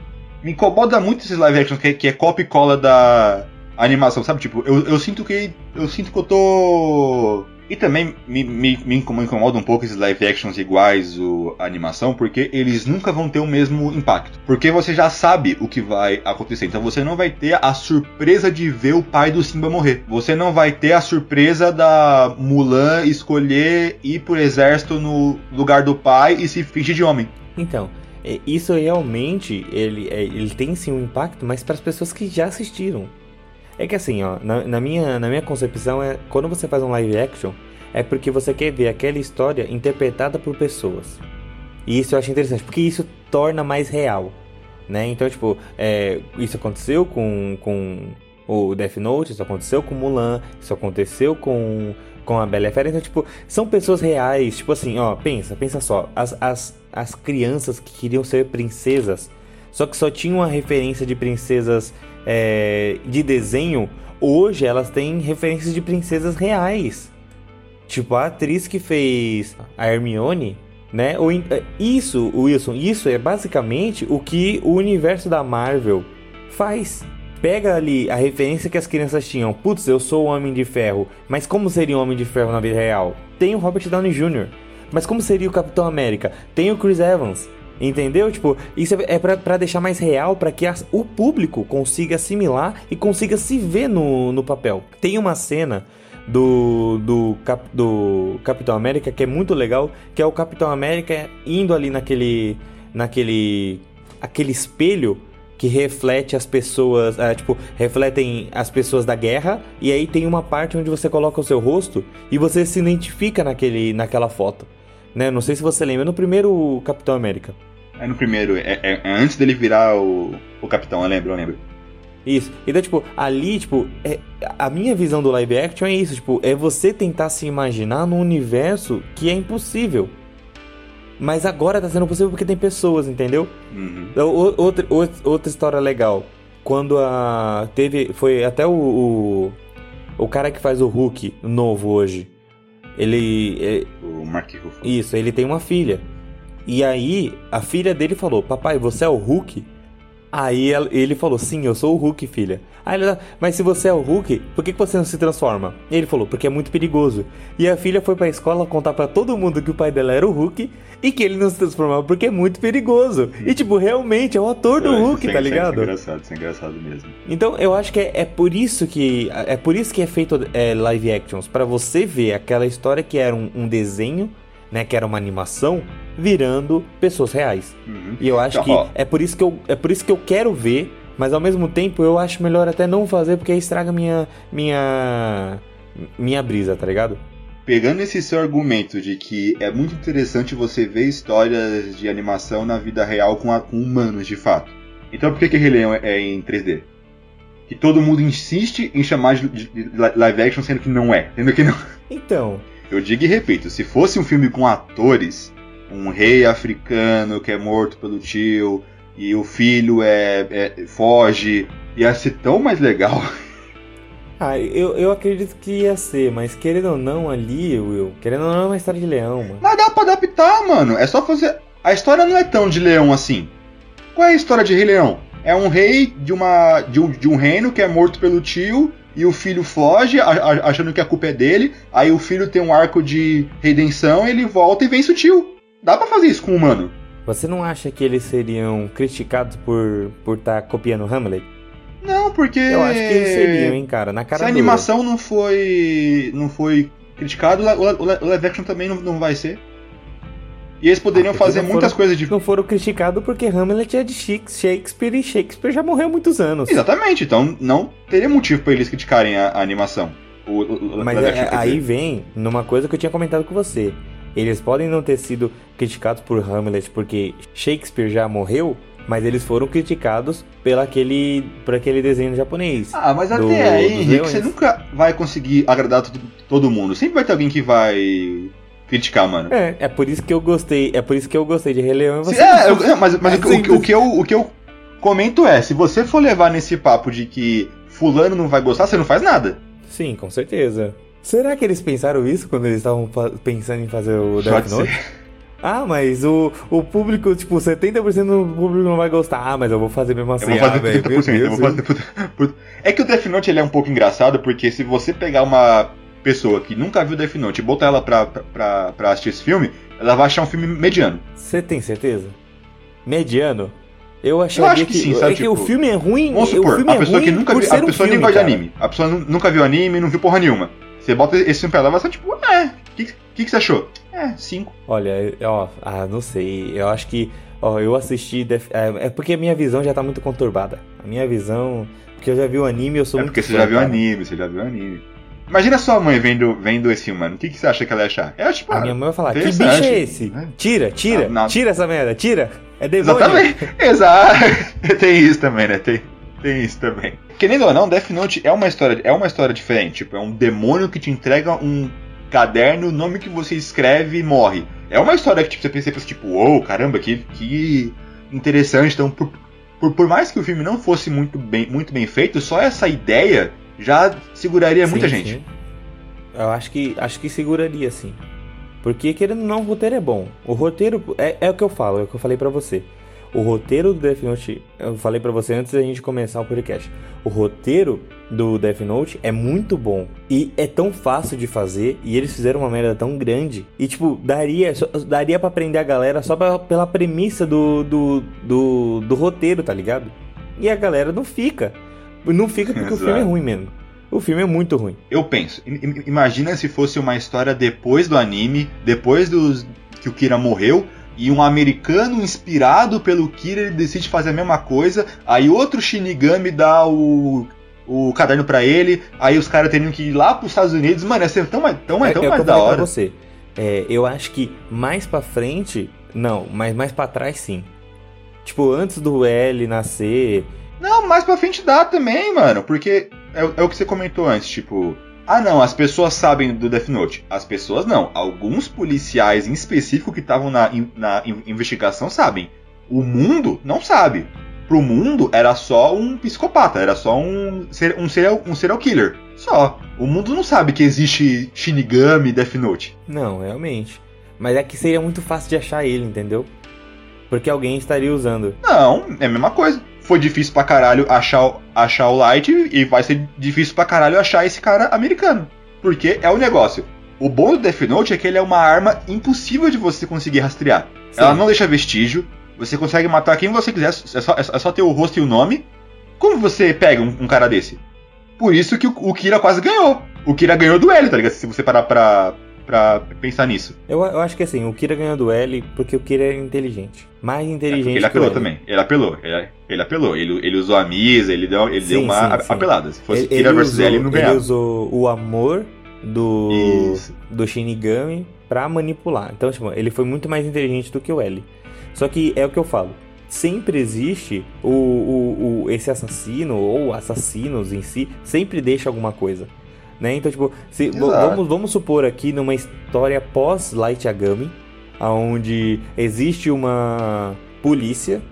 me incomoda muito esses live actions que, é- que é copy e cola da animação, sabe? Tipo, eu, eu sinto que. Eu sinto que eu tô. E também me, me, me incomoda um pouco esses live actions iguais o, a animação, porque eles nunca vão ter o mesmo impacto. Porque você já sabe o que vai acontecer. Então você não vai ter a surpresa de ver o pai do Simba morrer. Você não vai ter a surpresa da Mulan escolher ir pro exército no lugar do pai e se fingir de homem. Então, é, isso realmente ele, é, ele tem sim um impacto, mas para as pessoas que já assistiram. É que assim, ó, na, na minha, na minha concepção é quando você faz um live action, é porque você quer ver aquela história interpretada por pessoas. E isso eu acho interessante, porque isso torna mais real. Né? Então, tipo, é, isso aconteceu com, com o Death Note, isso aconteceu com Mulan, isso aconteceu com, com a Bela a Fera. Então, tipo, são pessoas reais. Tipo assim, ó, pensa, pensa só. As, as, as crianças que queriam ser princesas, só que só tinham uma referência de princesas é, de desenho, hoje elas têm referências de princesas reais. Tipo, a atriz que fez a Hermione, né? É, Isso, Wilson, isso é basicamente o que o universo da Marvel faz. Pega ali a referência que as crianças tinham. Putz, eu sou o Homem de Ferro. Mas como seria o Homem de Ferro na vida real? Tem o Robert Downey Jr. Mas como seria o Capitão América? Tem o Chris Evans. Entendeu? Tipo, isso é pra deixar mais real, pra que as- o público consiga assimilar e consiga se ver no, no papel. Tem uma cena do, do, Cap, do Capitão América que é muito legal, que é o Capitão América indo ali naquele naquele aquele espelho que reflete as pessoas, é, tipo, refletem as pessoas da guerra, e aí tem uma parte onde você coloca o seu rosto e você se identifica naquele, naquela foto. Né? Não sei se você lembra, no primeiro Capitão América. É no primeiro, é, é, é antes dele virar o, o Capitão, eu lembro, eu lembro. Isso. Então, tipo, ali, tipo, é, a minha visão do live action é isso, tipo, é você tentar se imaginar num universo que é impossível. Mas agora tá sendo possível porque tem pessoas, entendeu? Uhum. Então, outra, outra história legal. Quando a. Teve. Foi até o, o. O, cara que faz o Hulk novo hoje. Ele. ele o Mark Ruffalo. Isso, ele tem uma filha. E aí, a filha dele falou: Papai, você é o Hulk? Aí ele falou: Sim, eu sou o Hulk, filha. Aí ela, mas se você é o Hulk, por que você não se transforma? E ele falou: Porque é muito perigoso. E a filha foi pra escola contar para todo mundo que o pai dela era o Hulk e que ele não se transformava porque é muito perigoso. E, tipo, realmente é o ator do é, Hulk, tá ligado? Isso é engraçado, isso é engraçado mesmo. Então eu acho que é, é por isso que. É por isso que é feito é, live actions. para você ver aquela história que era um, um desenho né, que era uma animação, virando pessoas reais. Uhum. E eu acho que é por isso que eu é por isso que eu quero ver, mas ao mesmo tempo eu acho melhor até não fazer porque aí estraga minha minha minha brisa, tá ligado? Pegando esse seu argumento de que é muito interessante você ver histórias de animação na vida real com, a, com humanos de fato. Então por que que Rei Leão é, é em 3D? Que todo mundo insiste em chamar de live action sendo que não é, sendo que não. Então, eu digo e repito, se fosse um filme com atores, um rei africano que é morto pelo tio e o filho é, é foge, ia ser tão mais legal. Ah, eu, eu acredito que ia ser, mas querendo ou não ali, Will, querendo ou não é uma história de leão, mano. Mas dá pra adaptar, mano. É só fazer. A história não é tão de leão assim. Qual é a história de Rei Leão? É um rei de, uma, de, um, de um reino que é morto pelo tio e o filho foge, achando que a culpa é dele. Aí o filho tem um arco de redenção, ele volta e vence o tio. Dá para fazer isso com o humano. Você não acha que eles seriam criticados por por estar tá copiando Hamlet? Não, porque eu acho que eles seriam, hein, cara, na cara. Se a animação não foi não foi criticado, o live action também não, não vai ser. E eles poderiam ah, fazer muitas foram, coisas de. Não foram criticados porque Hamlet é de Shakespeare e Shakespeare já morreu há muitos anos. Exatamente, então não teria motivo para eles criticarem a, a animação. O, o, Mas é, aí vem numa coisa que eu tinha comentado com você. Eles podem não ter sido criticados por Hamlet porque Shakespeare já morreu, mas eles foram criticados pela aquele, por aquele desenho japonês. Ah, mas até do, aí, Henrique, você nunca vai conseguir agradar todo mundo. Sempre vai ter alguém que vai criticar, mano. É, é por isso que eu gostei. É por isso que eu gostei de Rei Leão. Você é, eu, mas, mas é o, o, o, que eu, o que eu comento é, se você for levar nesse papo de que fulano não vai gostar, você não faz nada. Sim, com certeza. Será que eles pensaram isso quando eles estavam pensando em fazer o Death Note? Ah, mas o, o público, tipo, 70% do público não vai gostar. Ah, mas eu vou fazer mesmo assim. Eu vou fazer ah, 30%, eu vou fazer... É que o Death Note ele é um pouco engraçado, porque se você pegar uma pessoa que nunca viu Death Note e botar ela pra, pra, pra assistir esse filme, ela vai achar um filme mediano. Você tem certeza? Mediano? Eu acharia eu acho que, que sim, sabe? É tipo, que o filme é ruim. Vamos supor, o filme a pessoa é que nunca viu, a pessoa um nem gosta de anime. A pessoa nunca viu anime, não viu porra nenhuma. Você bota esse filme pra ela vai ser tipo, é, o que, que, que você achou? É, cinco. Olha, ó, ah, não sei. Eu acho que, ó, eu assisti. Def... É, é, porque a minha visão já tá muito conturbada. A minha visão. Porque eu já vi o anime eu sou é muito. Porque você já viu o anime, você já viu o anime. Imagina sua mãe vendo, vendo esse filme, mano. O que, que você acha que ela ia achar? É, tipo, a minha mãe vai falar: Que bicho é esse? É. Tira, tira, ah, tira essa merda, tira. É demônio. Exatamente. Exato. tem isso também, né? Tem, tem isso também. Querendo ou não, Death Note é uma história, é uma história diferente. Tipo, é um demônio que te entrega um caderno, o nome que você escreve e morre. É uma história que tipo, você pensa, tipo, uou, wow, caramba, que, que interessante. Então, por, por, por, mais que o filme não fosse muito bem, muito bem feito, só essa ideia já seguraria sim, muita gente. Sim. Eu acho que, acho que seguraria, sim. Porque, querendo ou não, o roteiro é bom. O roteiro é, é o que eu falo, é o que eu falei para você. O roteiro do Death Note, eu falei para você antes da gente começar o podcast. O roteiro do Death Note é muito bom e é tão fácil de fazer e eles fizeram uma merda tão grande e tipo daria daria para prender a galera só pra, pela premissa do, do, do, do roteiro, tá ligado? E a galera não fica. Não fica porque Exato. o filme é ruim mesmo. o filme é muito ruim. Eu penso, imagina se fosse uma história depois do anime, depois dos que o Kira morreu, e um americano inspirado pelo Kira ele decide fazer a mesma coisa, aí outro Shinigami dá o o caderno para ele, aí os caras teriam que ir lá pros Estados Unidos, mano, ia ser tão, tão, é, tão é mais da hora. Você. É, eu acho que mais para frente, não, mas mais para trás sim. Tipo, antes do L nascer. Não, mais pra frente dá também, mano. Porque é, é o que você comentou antes, tipo. Ah, não, as pessoas sabem do Death Note. As pessoas não. Alguns policiais em específico que estavam na, na investigação sabem. O mundo não sabe. Pro mundo era só um psicopata, era só um, um, serial, um serial killer. Só. O mundo não sabe que existe Shinigami Death Note. Não, realmente. Mas é que seria muito fácil de achar ele, entendeu? Porque alguém estaria usando. Não, é a mesma coisa. Foi difícil pra caralho achar, achar o Light e vai ser difícil pra caralho achar esse cara americano. Porque é o negócio. O bom do Death Note é que ele é uma arma impossível de você conseguir rastrear. Sim. Ela não deixa vestígio, você consegue matar quem você quiser, é só, é só ter o rosto e o nome. Como você pega um, um cara desse? Por isso que o, o, Kira quase ganhou. O Kira ganhou do L, tá ligado? Se você parar pra, pra pensar nisso. Eu, eu acho que assim, o Kira ganhou do L porque o Kira é inteligente. Mais inteligente. É ele apelou também. Ele apelou. Ele, ele apelou. Ele, ele usou a Misa, ele deu, ele sim, deu uma sim, apelada. Se fosse ele, Kira versus usou, L, ele não ganhava. Ele usou o amor do, do Shinigami pra manipular. Então, tipo, ele foi muito mais inteligente do que o L. Só que é o que eu falo. Sempre existe o, o, o esse assassino ou assassinos em si, sempre deixa alguma coisa. Né? Então, tipo, se, vamos, vamos supor aqui numa história pós-Light Yagami, onde existe uma polícia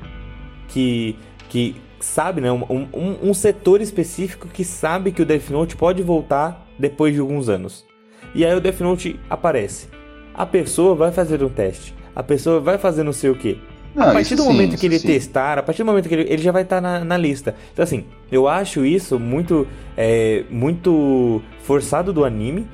que, que sabe, né? Um, um, um, setor específico que sabe que o Death Note pode voltar depois de alguns anos. E aí o Death Note aparece. A pessoa vai fazer um teste. A pessoa vai fazer não sei o que. A partir do sim, momento que ele sim. testar, a partir do momento que ele, ele já vai estar tá na, na, lista. Então, assim, eu acho isso muito, é, muito forçado do anime.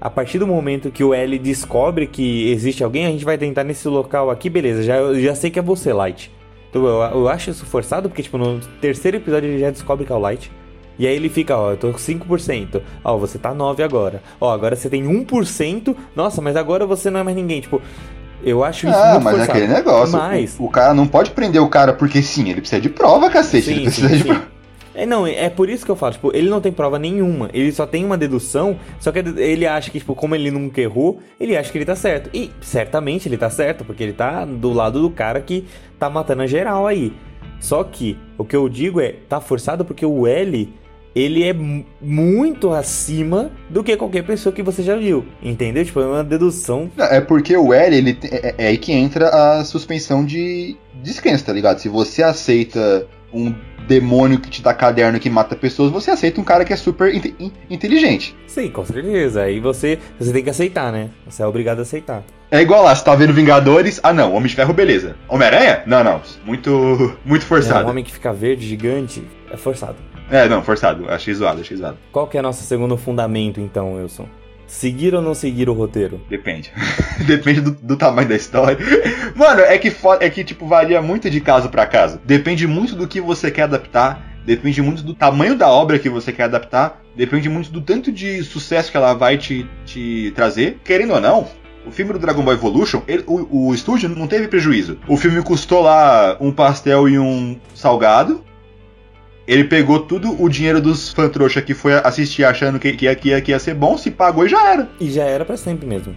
A partir do momento que o L descobre que existe alguém, a gente vai tentar nesse local aqui, beleza, já, já sei que é você, Light. Então eu, eu acho isso forçado, porque, tipo, no terceiro episódio ele já descobre que é o Light. E aí ele fica, ó, eu tô com 5%. Ó, você tá 9 agora. Ó, agora você tem 1%. Nossa, mas agora você não é mais ninguém. Tipo, eu acho isso ah, muito mas forçado. é aquele negócio. Mas... O, o, cara não pode prender o cara porque sim, ele precisa de prova, cacete. Sim, ele precisa sim, de prova. É, não, é por isso que eu falo, tipo, ele não tem prova nenhuma, ele só tem uma dedução, só que ele acha que, tipo, como ele nunca errou, ele acha que ele tá certo. E certamente ele tá certo, porque ele tá do lado do cara que tá matando a geral aí. Só que o que eu digo é, tá forçado porque o L ele é muito acima do que qualquer pessoa que você já viu. Entendeu? Tipo, é uma dedução. É porque o L, ele é, é aí que entra a suspensão de descrença, tá ligado? Se você aceita um demônio que te dá caderno que mata pessoas, você aceita um cara que é super in inteligente. Sim, com certeza. Aí você, você tem que aceitar, né? Você é obrigado a aceitar. É igual lá, você tá vendo Vingadores, ah não, Homem de Ferro, beleza. Homem-Aranha? Não, não, muito, muito forçado. É, um homem que fica verde, gigante, é forçado. É, não, forçado. Achei zoado, achei zoado. Qual que é nosso segundo fundamento, então, Wilson? Seguir ou não seguir o roteiro? Depende. Depende do, do, tamanho da história. Mano, é que, é que, tipo, varia muito de caso para caso. Depende muito do que você quer adaptar. Depende muito do tamanho da obra que você quer adaptar. Depende muito do tanto de sucesso que ela vai te, te trazer. Querendo ou não, o filme do Dragon Ball Evolution, ele, o, o estúdio não teve prejuízo. O filme custou lá um pastel e um salgado. Ele pegou tudo o dinheiro dos fã trouxa que foi assistir achando que, que, ia, que, que ia ser bom, se pagou e já era. E já era para sempre mesmo.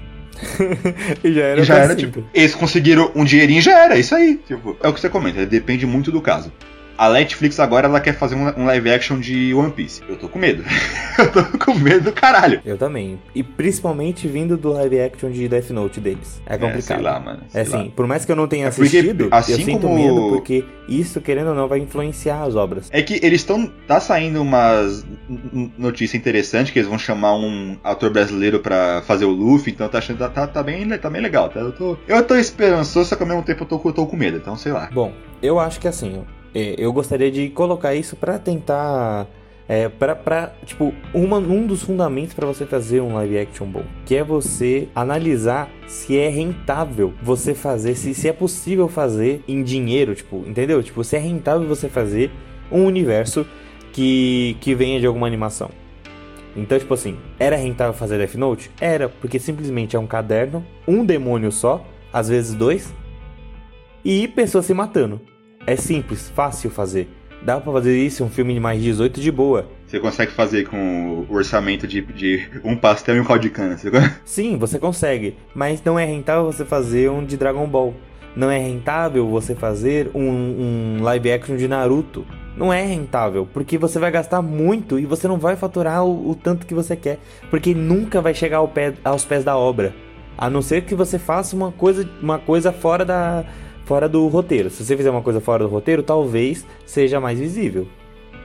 e já era, e já era tipo, eles conseguiram um dinheirinho e já era, isso aí. Tipo, é o que você comenta, depende muito do caso. A Netflix agora ela quer fazer um, live action de One Piece. Eu tô com medo. eu tô com medo do caralho. Eu também. E principalmente vindo do live action de Death Note deles. É complicado. É, sei lá, mano. Sei é assim, lá. por mais que eu não tenha é assistido, assim eu sinto como... medo porque isso, querendo ou não, vai influenciar as obras. É que eles estão. Tá saindo umas notícia interessante que eles vão chamar um ator brasileiro para fazer o Luffy, então tá achando tá, tá, tá, bem, tá bem legal. Tá? Eu, tô, eu tô esperançoso, só que ao mesmo tempo eu tô, eu tô com medo, então sei lá. Bom, eu acho que assim, é, eu gostaria de colocar isso para tentar é, tipo uma, um dos fundamentos para você fazer um live action bom, que é você analisar se é rentável você fazer, se, se é possível fazer em dinheiro, tipo, entendeu? Tipo, se é rentável você fazer um universo que, que venha de alguma animação. Então, tipo assim, era rentável fazer Death Note? Era, porque simplesmente é um caderno, um demônio só, às vezes dois, e pessoas se matando. É simples, fácil fazer. Dá pra fazer isso um filme de mais 18 de boa. Você consegue fazer com o orçamento de, de um pastel e um caldo de cana. Você... Sim, você consegue. Mas não é rentável você fazer um de Dragon Ball. Não é rentável você fazer um, um live action de Naruto. Não é rentável, porque você vai gastar muito e você não vai faturar o, o tanto que você quer, porque nunca vai chegar ao pé, aos pés da obra. A não ser que você faça uma coisa, uma coisa fora da, fora do roteiro. Se você fizer uma coisa fora do roteiro, talvez seja mais visível,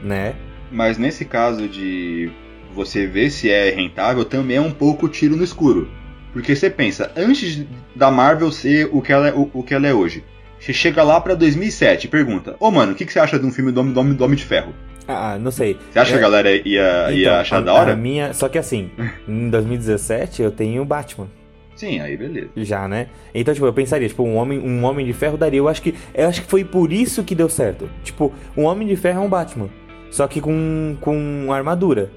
né? Mas nesse caso de você ver se é rentável, também é um pouco tiro no escuro. Porque você pensa, antes da Marvel ser o que ela é, o, o que ela é hoje, você chega lá pra 2007 e pergunta: Ô oh, mano, o que, que você acha de um filme do, do, do Homem de Ferro? Ah, não sei. Você acha é... que a galera ia, então, ia achar a, da hora? Minha... Só que assim, em 2017 eu tenho Batman. Sim, aí beleza. Já, né? Então, tipo, eu pensaria, tipo, um homem, um homem de ferro daria. Eu acho que. Eu acho que foi por isso que deu certo. Tipo, um homem de ferro é um Batman. Só que com, com armadura.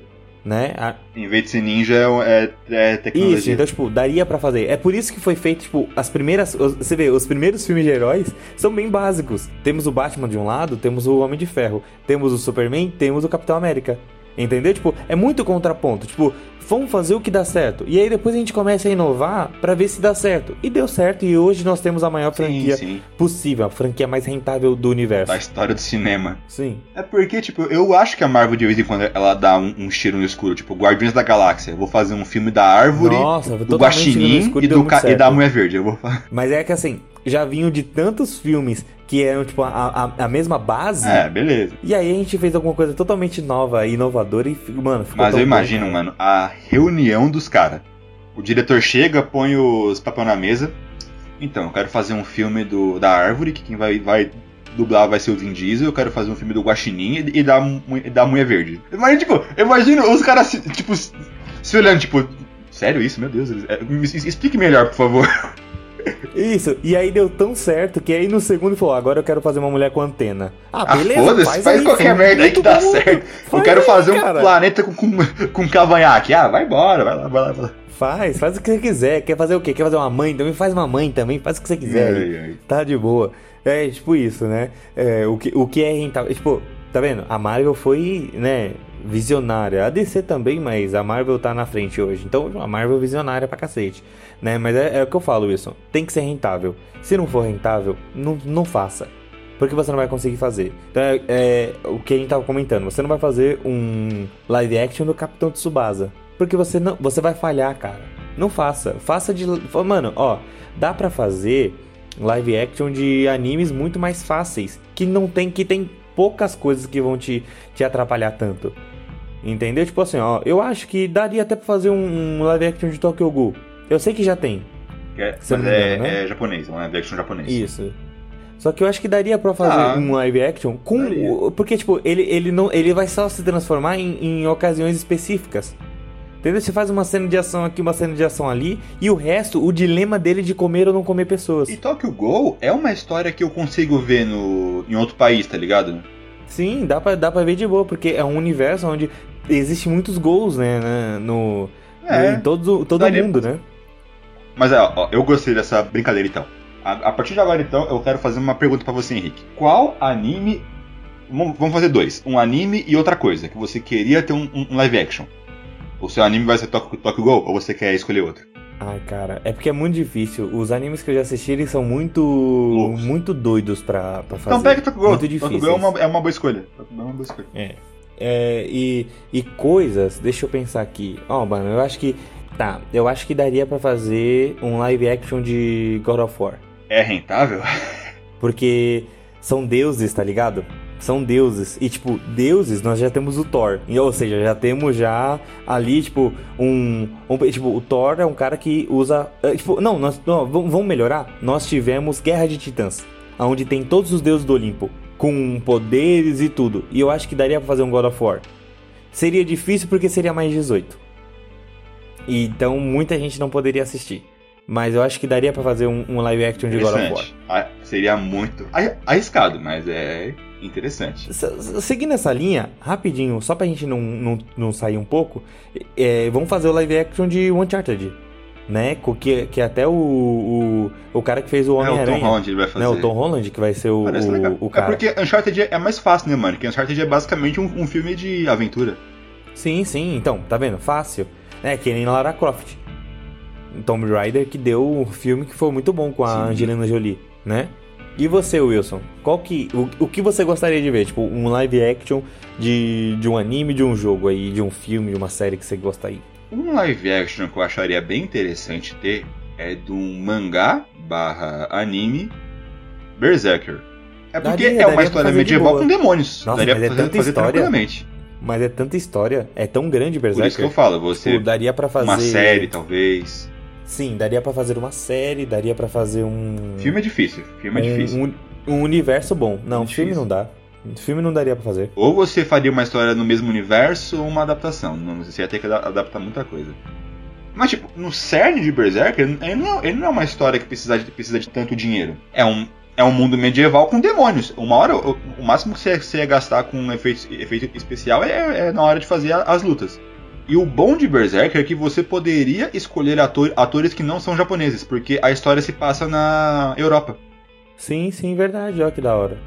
Né? A... Em vez de ser ninja, é, é, é tecnologia. Isso, então, tipo, daria para fazer. É por isso que foi feito, tipo, as primeiras. Você vê, os primeiros filmes de heróis são bem básicos. Temos o Batman de um lado, temos o Homem de Ferro, temos o Superman, temos o Capitão América. Entendeu? Tipo, é muito contraponto. Tipo, vamos fazer o que dá certo. E aí depois a gente começa a inovar para ver se dá certo. E deu certo, e hoje nós temos a maior franquia sim, sim. possível, a franquia mais rentável do universo. Da história do cinema. Sim. É porque, tipo, eu acho que a Marvel de vez em quando ela dá um, um tiro no escuro, tipo, Guardiões da Galáxia. Eu vou fazer um filme da árvore, Nossa, do Guaxinim e, do e da Mulher Verde. Eu vou Mas é que assim, já vinham de tantos filmes que eram, tipo, a, a, a, mesma base. É, beleza. E aí a gente fez alguma coisa totalmente nova, inovadora e, mano, ficou Mas eu imagino, bom, mano, a reunião dos caras. O diretor chega, põe os papel na mesa. Então, eu quero fazer um filme do, da Árvore, que quem vai, vai dublar vai ser o Vin Diesel. Eu quero fazer um filme do Guaxinim e, e da, da Mulher Verde. Mas, tipo, eu imagino os caras, tipo, se olhando, tipo... Sério isso? Meu Deus. É, me, explique melhor, por favor. Isso, e aí deu tão certo que aí no segundo falou: agora eu quero fazer uma mulher com antena. Ah, ah beleza. Foda-se, faz, faz aí, qualquer merda aí que dá certo. eu quero aí, fazer cara. um planeta com, com, com cavanhaque. Ah, vai embora, vai lá, vai lá, vai lá. Faz, faz o que você quiser. Quer fazer o quê? Quer fazer uma mãe? Também faz uma mãe também, faz o que você quiser. Ai, ai. Tá de boa. É tipo isso, né? É, o, que, o que é rentável. Tipo, tá vendo? A Marvel foi, né? visionária. A DC também, mas a Marvel tá na frente hoje. Então a Marvel é visionária pra cacete. Né? Mas é, é o que eu falo, isso. Tem que ser rentável. Se não for rentável, não, não faça. Porque você não vai conseguir fazer. Então é, é, o que a gente tava comentando. Você não vai fazer um live action do Capitão Tsubasa. Porque você não. Você vai falhar, cara. Não faça. Faça de. Mano, ó, dá pra fazer live action de animes muito mais fáceis. Que não tem. Que tem poucas coisas que vão te, te atrapalhar tanto. Entendeu? Tipo assim, ó, eu acho que daria até pra fazer um, um live action de Tokyo Ghoul. Eu sei que já tem. É, mas engano, é, né? é japonês, um live action japonês. Isso. Só que eu acho que daria pra fazer ah, um live action com. Daria. Porque, tipo, ele, ele, não, ele vai só se transformar em, em ocasiões específicas. Entendeu? Você faz uma cena de ação aqui, uma cena de ação ali, e o resto, o dilema dele de comer ou não comer pessoas. E Tokyo Ghoul é uma história que eu consigo ver no, em outro país, tá ligado? Sim, dá pra, dá pra ver de boa, porque é um universo onde existe muitos gols, né, né no, é, em todo, todo daria... mundo, né? Mas é, ó, eu gostei dessa brincadeira então. A, a, partir de agora então, eu quero fazer uma pergunta para você, Henrique. Qual anime Vamos fazer dois. Um anime e outra coisa. Que você queria ter um, um live action. O seu anime vai ser Tokyo, Tokyo Ghoul ou você quer escolher outro? Ai, cara, é porque é muito difícil. Os animes que eu já assisti, eles são muito Loucos. muito doidos pra, pra fazer. Então pega Tokyo Ghoul. Muito difícil. Tokyo Ghoul é uma, é uma boa escolha. É uma boa escolha. É. é e, e coisas, deixa eu pensar aqui. Ó, oh, mano, eu acho que... Tá, eu acho que daria para fazer um live action de God of War. É rentável? Porque são deuses, tá ligado? são deuses. E, tipo, deuses, nós já temos o Thor. Ou seja, já temos já ali, tipo, um. um tipo, o Thor é um cara que usa. É, tipo, não, nós, não, vamos melhorar? Nós tivemos Guerra de Titãs, onde tem todos os deuses do Olimpo, com poderes e tudo. E eu acho que daria pra fazer um God of War. Seria difícil porque seria mais 18. Então muita gente não poderia assistir. Mas eu acho que daria para fazer um, um, live action de God of War. Ah, seria muito arriscado, mas é Interessante. Seguindo essa linha, rapidinho, só pra gente não, não, não sair um pouco, é, vamos fazer o live action de Uncharted. Né? Que, que até o, o, o cara que fez o Homem-Aranha. É, o Tom Holland vai fazer. Né? O Tom Holland que vai ser o, o, o, cara. É porque Uncharted é mais fácil, né, mano? Porque Uncharted é basicamente um, um filme de aventura. Sim, sim. Então, tá vendo? Fácil. É que nem Lara Croft. Tomb Raider que deu um filme que foi muito bom com a sim. Angelina Jolie, né? E você, Wilson? Qual que, o, o que você gostaria de ver? Tipo, um live action de, de um anime, de um jogo aí, de um filme, de uma série que você gostaria? Um live action que eu acharia bem interessante ter é de um mangá barra anime Berserker. É porque daria, é uma história medieval com demônios. Nossa, daria mas pra é fazer, tanta fazer história. tranquilamente. Mas é tanta história, é tão grande Berserker. Por isso que eu falo, você Tipo, daria pra fazer uma série talvez. Sim, daria pra fazer uma série, daria pra fazer um Filme é difícil, filme é um, difícil. um, um universo bom. Não, É filme não dá. Filme não daria pra fazer. Ou você faria uma história no mesmo universo ou uma adaptação. Não, você ia ter que ada- adaptar muita coisa. Mas, tipo, no cerne de Berserk, ele ele não, ele não é uma história que precisa de, precisa de tanto dinheiro. É um, é um mundo medieval com demônios. Uma hora, o, máximo que você, ia gastar com um efeito, efeito especial é, é na hora de fazer as lutas. E o bom de Berserk é que você poderia escolher ator- atores que não são japoneses, porque a história se passa na Europa. Sim, sim, verdade. Olha que da hora.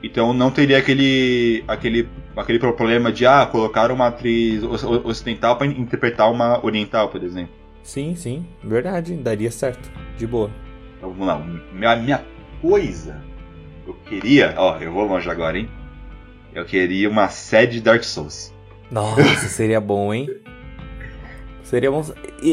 Então não teria aquele aquele aquele problema de ah, colocar uma atriz ocidental para interpretar uma oriental, por exemplo. Sim, sim, verdade. Daria certo. De boa. Então vamos lá, minha, minha coisa. Eu queria, ó, eu vou longe agora, hein? Eu queria uma série de Dark Souls. Nossa, seria bom, hein? Seria bom.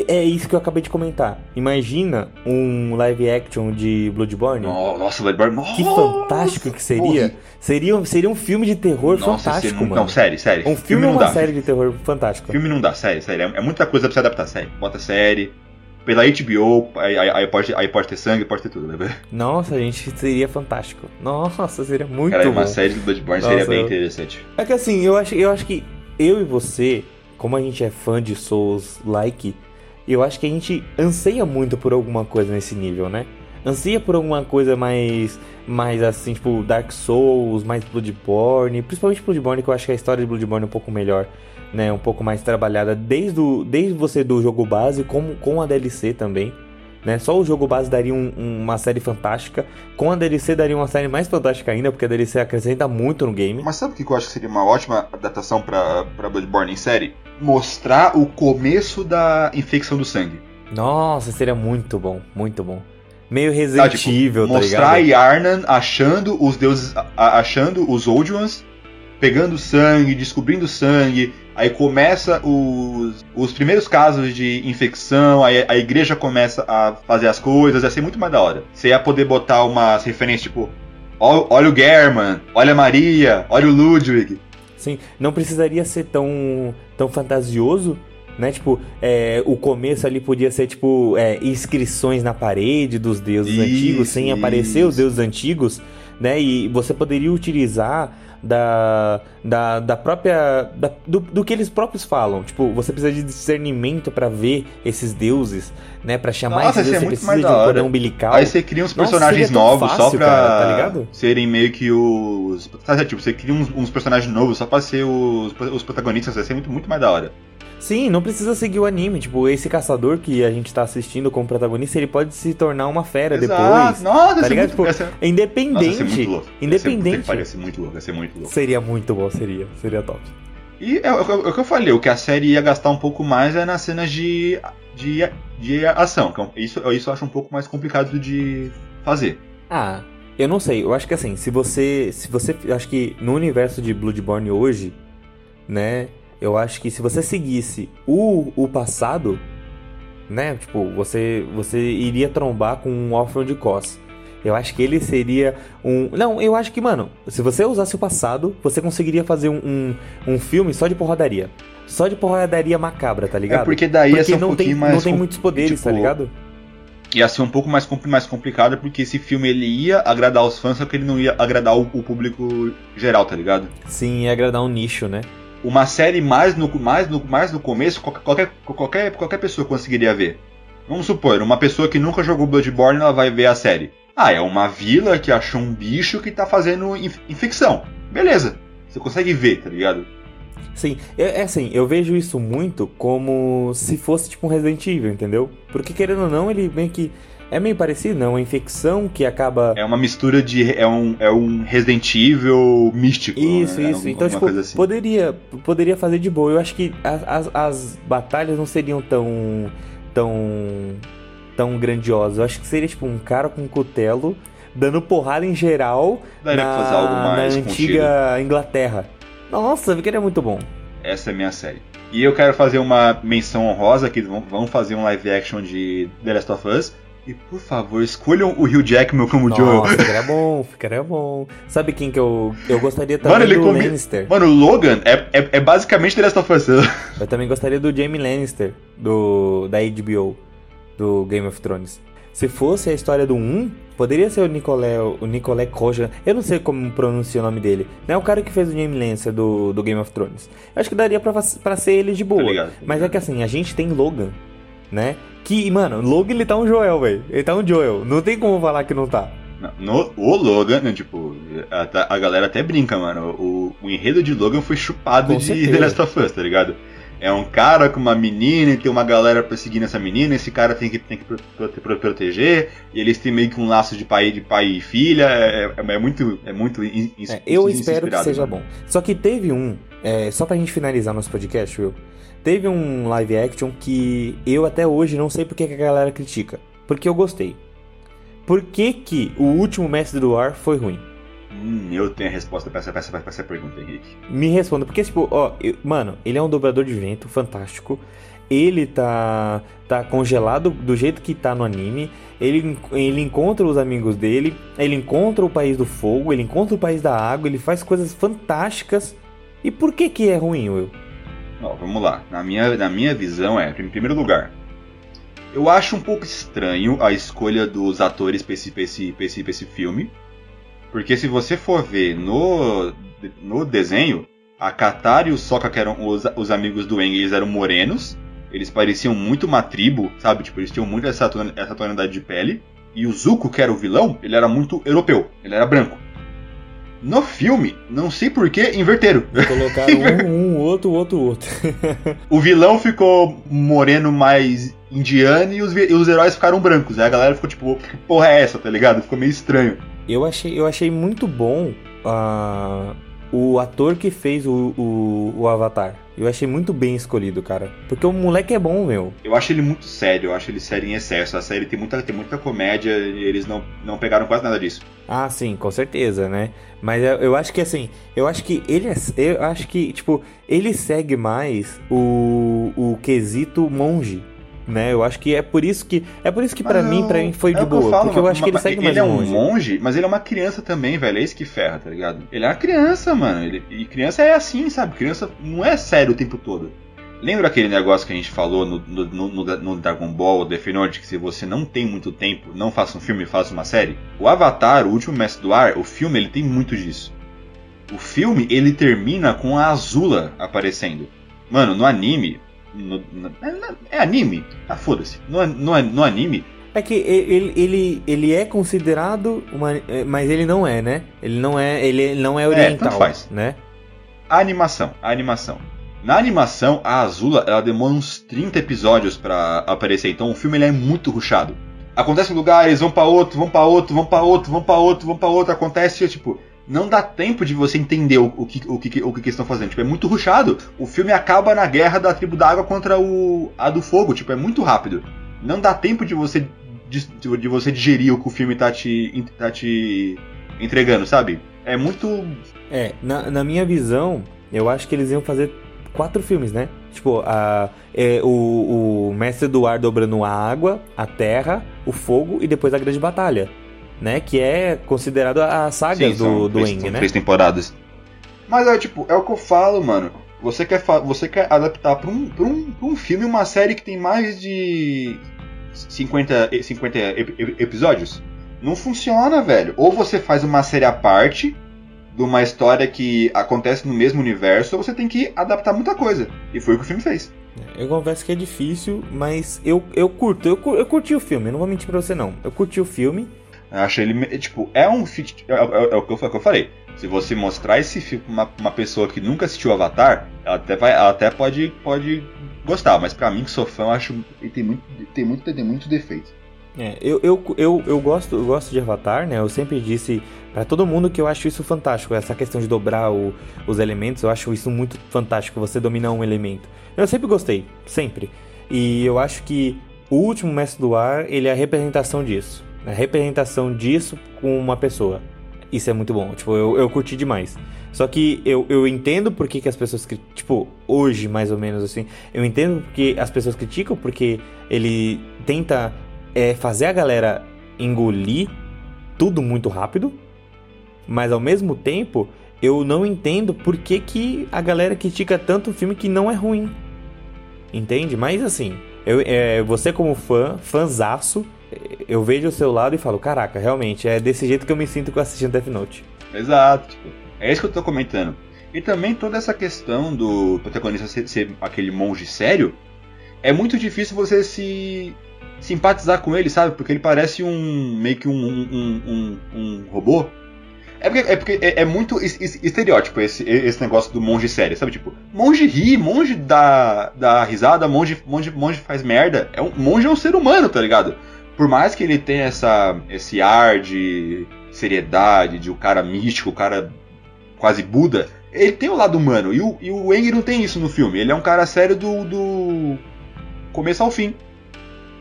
É isso que eu acabei de comentar. Imagina um live action de Bloodborne. Nossa, Bloodborne. Que nossa, fantástico que seria. Seria, seria um filme de terror Nossa, fantástico, esse- mano. Não, sério, sério. Um filme ou não uma dá. série de terror fantástico. Filme não dá, sério, sério. É, é muita coisa pra se adaptar, sério. Bota série. Pela HBO, aí, aí, pode, aí pode ter sangue, pode ter tudo, né? Nossa, gente, seria fantástico. Nossa, seria muito Cara, bom. uma série do Bloodborne Nossa, seria bem eu- interessante. É que assim, eu acho, eu acho que eu e você, como a gente é fã de Souls like, eu acho que a gente anseia muito por alguma coisa nesse nível, né? Anseia por alguma coisa mais, mais assim, tipo Dark Souls, mais Bloodborne, principalmente Bloodborne, que eu acho que a história de Bloodborne é um pouco melhor, né? Um pouco mais trabalhada desde, o, desde você do jogo base, com, com a DLC também. Né? Só o jogo base daria um- uma série fantástica. Com a DLC daria uma série mais fantástica ainda, porque a DLC acrescenta muito no game. Mas sabe o que eu acho que seria uma ótima adaptação pra Bloodborne em série? Mostrar o começo da infecção do sangue. Nossa, seria muito bom, muito bom. Meio Tá, Resident tipo, Evil, tá mostrar ligado? Yarnan achando os deuses. achando os Old Ones, pegando sangue, descobrindo sangue. Aí começa os, os primeiros casos de infecção, aí a igreja começa a fazer as coisas, ia ser muito mais da hora. Você ia poder botar umas referências tipo. "Ó- Olha o German, olha a Maria, olha o Ludwig. Sim, não precisaria ser tão, tão fantasioso, né? Tipo, é, o começo ali podia ser, tipo, é, inscrições na parede dos deuses Isso, antigos, sem aparecer os isso. deuses antigos, né? E você poderia utilizar da, da, da própria. da- do, do que eles próprios falam. Tipo, você precisa de discernimento pra ver esses deuses, né? Pra chamar Nossa, esses é deuses, você muito precisa de um cordão umbilical. Aí você cria uns Nossa, personagens tão novos só fácil, pra cara, tá serem meio que os. Sabe, tipo, você cria uns, uns personagens novos só pra ser os, os protagonistas, vai ser muito, muito mais da hora. Sim, não precisa seguir o anime. Tipo, esse caçador que a gente tá assistindo como protagonista, ele pode se tornar uma fera Exato. depois. Nossa, tá ia ser ligado? muito, Tipo, ser- Nossa, Independente. muito louco. Independente. Ia ser muito louco, ia ser muito louco. Seria muito bom, seria. Seria top. E é, o- é que eu falei, o que a série ia gastar um pouco mais é nas cenas de, de, de ação. é um- Isso, isso eu acho um pouco mais complicado de fazer. Ah, eu não sei. Eu acho que assim, se você. Se você. Acho que no universo de Bloodborne hoje, né? Eu acho que se você seguisse o, o passado, né? Tipo, você, você iria trombar com um órfão de Cos. Eu acho que ele seria um. Não, eu acho que, mano, se você usasse o passado, você conseguiria fazer um, um, um filme só de porradaria. Só de porradaria macabra, tá ligado? É porque daí ia ser um não tem, mais. não tem muitos poderes, tipo, tá ligado? Ia ser um pouco mais, mais complicado, porque esse filme ele ia agradar os fãs, só que ele não ia agradar o, o público geral, tá ligado? Sim, ia agradar um nicho, né? Uma série mais no, mais no, mais no começo, qualquer, qualquer, qualquer, pessoa conseguiria ver. Vamos supor, uma pessoa que nunca jogou Bloodborne, ela vai ver a série. Ah, é uma vila que achou um bicho que tá fazendo inf- infecção. beleza. Você consegue ver, tá ligado? Sim, é, é, assim, eu vejo isso muito como se fosse tipo um Resident Evil, entendeu? Porque querendo ou não, ele meio que. É meio parecido, não? Uma infecção que acaba. É uma mistura de. É um, é um Resident Evil místico. Isso, né? isso. então, tipo, assim. poderia, poderia fazer de boa. Eu acho que as, as, as batalhas não seriam tão. tão. tão grandiosas. Eu acho que seria, tipo, um cara com um cutelo dando porrada em geral Daria na, fazer algo mais na antiga Inglaterra. Nossa, que é muito bom. Essa é a minha série. E eu quero fazer uma menção honrosa que vamos fazer um live action de The Last of Us. E por favor, escolham o Hugh Jackman como Nossa, Joel. Nossa, ficaria bom, ficaria bom. Sabe quem que eu, eu gostaria também Mano, ele do combi... Lannister? Mano, o Logan é, é, é, basicamente The Last of Us. eu também gostaria do Jamie Lannister, do, da HBO, do Game of Thrones. Se fosse a história do 1, poderia ser o Nicolé, o Nicolé Kojan. Eu não sei como pronuncia o nome dele. Não é o cara que fez o Jamie Lancer do, do Game of Thrones. Eu acho que daria pra, pra ser ele de boa. Obrigado. Mas é que assim, a gente tem Logan, né? Que, mano, Logan ele tá um Joel, velho. Ele tá um Joel. Não tem como falar que não tá. No, o Logan, né, tipo, a, a galera até brinca, mano. O, o enredo de Logan foi chupado Com de certeza. The Last of Us, tá ligado? é um cara com uma menina e tem uma galera perseguindo essa menina, esse cara tem que, tem que proteger, e eles têm meio que um laço de pai, de pai e filha, é, é, é muito. É muito in, é, eu espero que seja bom. Só que teve um, é, só pra gente finalizar nosso podcast, Will, teve um live action que eu até hoje não sei porque que a galera critica. Porque eu gostei. Por que, que o último Mestre do Ar foi ruim? Hum, eu tenho a resposta pra essa, pra, essa, pra essa pergunta, Henrique. Me responda, porque, tipo, ó, eu, mano, ele é um dobrador de vento fantástico. Ele tá, tá congelado do jeito que tá no anime. Ele, ele encontra os amigos dele. Ele encontra o país do fogo. Ele encontra o país da água. Ele faz coisas fantásticas. E por que que é ruim, Will? Ó, vamos lá. Na minha, na minha visão é, em primeiro lugar, eu acho um pouco estranho a escolha dos atores pra esse, pra esse, pra esse, pra esse filme. Porque se você for ver no, no desenho, a Katara e o Sokka, que eram os, os amigos do Aang, eles eram morenos. Eles pareciam muito uma tribo, sabe? Tipo, eles tinham muito essa, essa tonalidade de pele. E o Zuko, que era o vilão, ele era muito europeu. Ele era branco. No filme, não sei porquê, inverteram. Colocaram um, um, outro, outro, outro. o vilão ficou moreno mais indiano e os, e os heróis ficaram brancos. Aí a galera ficou tipo, que porra é essa, tá ligado? Ficou meio estranho. Eu achei, eu achei muito bom uh, o ator que fez o, o, o, Avatar. Eu achei muito bem escolhido, cara. Porque o moleque é bom, meu. Eu acho ele muito sério, eu acho ele sério em excesso. A série tem muita, tem muita comédia e eles não, não pegaram quase nada disso. Ah, sim, com certeza, né? Mas eu, eu acho que assim, eu acho que ele é. Eu acho que, tipo, ele segue mais o, o quesito monge né? Eu acho que é por isso que é por isso que para mim, para mim foi é de boa, falo, porque eu acho que ele segue ele mais Ele é um monge, mas ele é uma criança também, velho. É isso que ferra, tá ligado? Ele é uma criança, mano. Ele, e criança é assim, sabe? Criança não é sério o tempo todo. Lembra aquele negócio que a gente falou no, no, no, no Dragon Ball, Note, que se você não tem muito tempo, não faça um filme, faça uma série? O Avatar, o último mestre do ar, o filme, ele tem muito disso. O filme, ele termina com a Azula aparecendo. Mano, no anime, no, no, é, é, anime? Ah, foda-se. No, no, no anime. É que ele, ele, ele é considerado uma. É, mas ele não é, né? Ele não é. Ele não é, é oriental. É, faz. né? A animação. A animação. Na animação, a Azula ela demora uns 30 episódios para aparecer. Então o filme ele é muito ruchado. Acontece em lugares, vão para outro, vão para outro, vão para outro, vão para outro, vão para outro. Acontece, tipo, não dá tempo de você entender o, o, que, o, que, o que eles estão fazendo. Tipo, é muito ruchado. O filme acaba na guerra da tribo da água contra o, a do fogo. Tipo, é muito rápido. Não dá tempo de você de, de você digerir o que o filme tá te, tá te entregando, sabe? É muito. É, na, na minha visão, eu acho que eles iam fazer quatro filmes, né? Tipo, a, é, o, o Mestre do Ar dobrando a água, a terra, o fogo e depois a grande batalha né? Que é considerado a saga Sim, do, do três, Eng, né? Três temporadas. Mas é tipo, é o que eu falo, mano. Você quer, você quer adaptar pra um, pra, um, pra um filme uma série que tem mais de 50, 50 episódios? Não funciona, velho. Ou você faz uma série à parte de uma história que acontece no mesmo universo, ou você tem que adaptar muita coisa. E foi o que o filme fez. Eu confesso que é difícil, mas eu, eu curto. Eu, eu curti o filme, não vou mentir pra você não. Eu curti o filme. Acho ele, tipo, é um. É, é, é, o que eu, é o que eu falei. Se você mostrar esse filme pra uma, uma pessoa que nunca assistiu Avatar, ela até, vai, ela até pode, pode gostar, mas pra mim que sou fã, eu acho que tem muito, tem muito, tem muito defeito. É, eu, eu, eu, eu, gosto, eu gosto de Avatar, né? Eu sempre disse para todo mundo que eu acho isso fantástico. Essa questão de dobrar o, os elementos, eu acho isso muito fantástico, você dominar um elemento. Eu sempre gostei, sempre. E eu acho que o último Mestre do Ar, ele é a representação disso. Representação disso com uma pessoa. Isso é muito bom. Tipo, eu, eu curti demais. Só que eu, eu entendo por que, que as pessoas. Tipo, hoje, mais ou menos assim. Eu entendo porque as pessoas criticam, porque ele tenta é, fazer a galera engolir tudo muito rápido. Mas ao mesmo tempo, eu não entendo por que, que a galera critica tanto um filme que não é ruim. Entende? Mas assim, eu, é, você como fã, fanzaço, eu vejo o seu lado e falo, caraca, realmente, é desse jeito que eu me sinto assistindo Death Note. Exato, tipo, é isso que eu tô comentando. E também toda essa questão do protagonista ser, ser aquele monge sério, é muito difícil você se simpatizar com ele, sabe? Porque ele parece um meio que um, um, um, um robô. É porque, é, porque é, é, muito estereótipo esse, esse negócio do monge sério, sabe? Tipo, monge ri, monge dá, dá risada, monge, monge, monge faz merda. É um, monge é um ser humano, tá ligado? Por mais que ele tenha essa, esse ar de seriedade, de o um cara místico, o um cara quase Buda, ele tem o lado humano. E o, e o Eng não tem isso no filme. Ele é um cara sério do, do começo ao fim.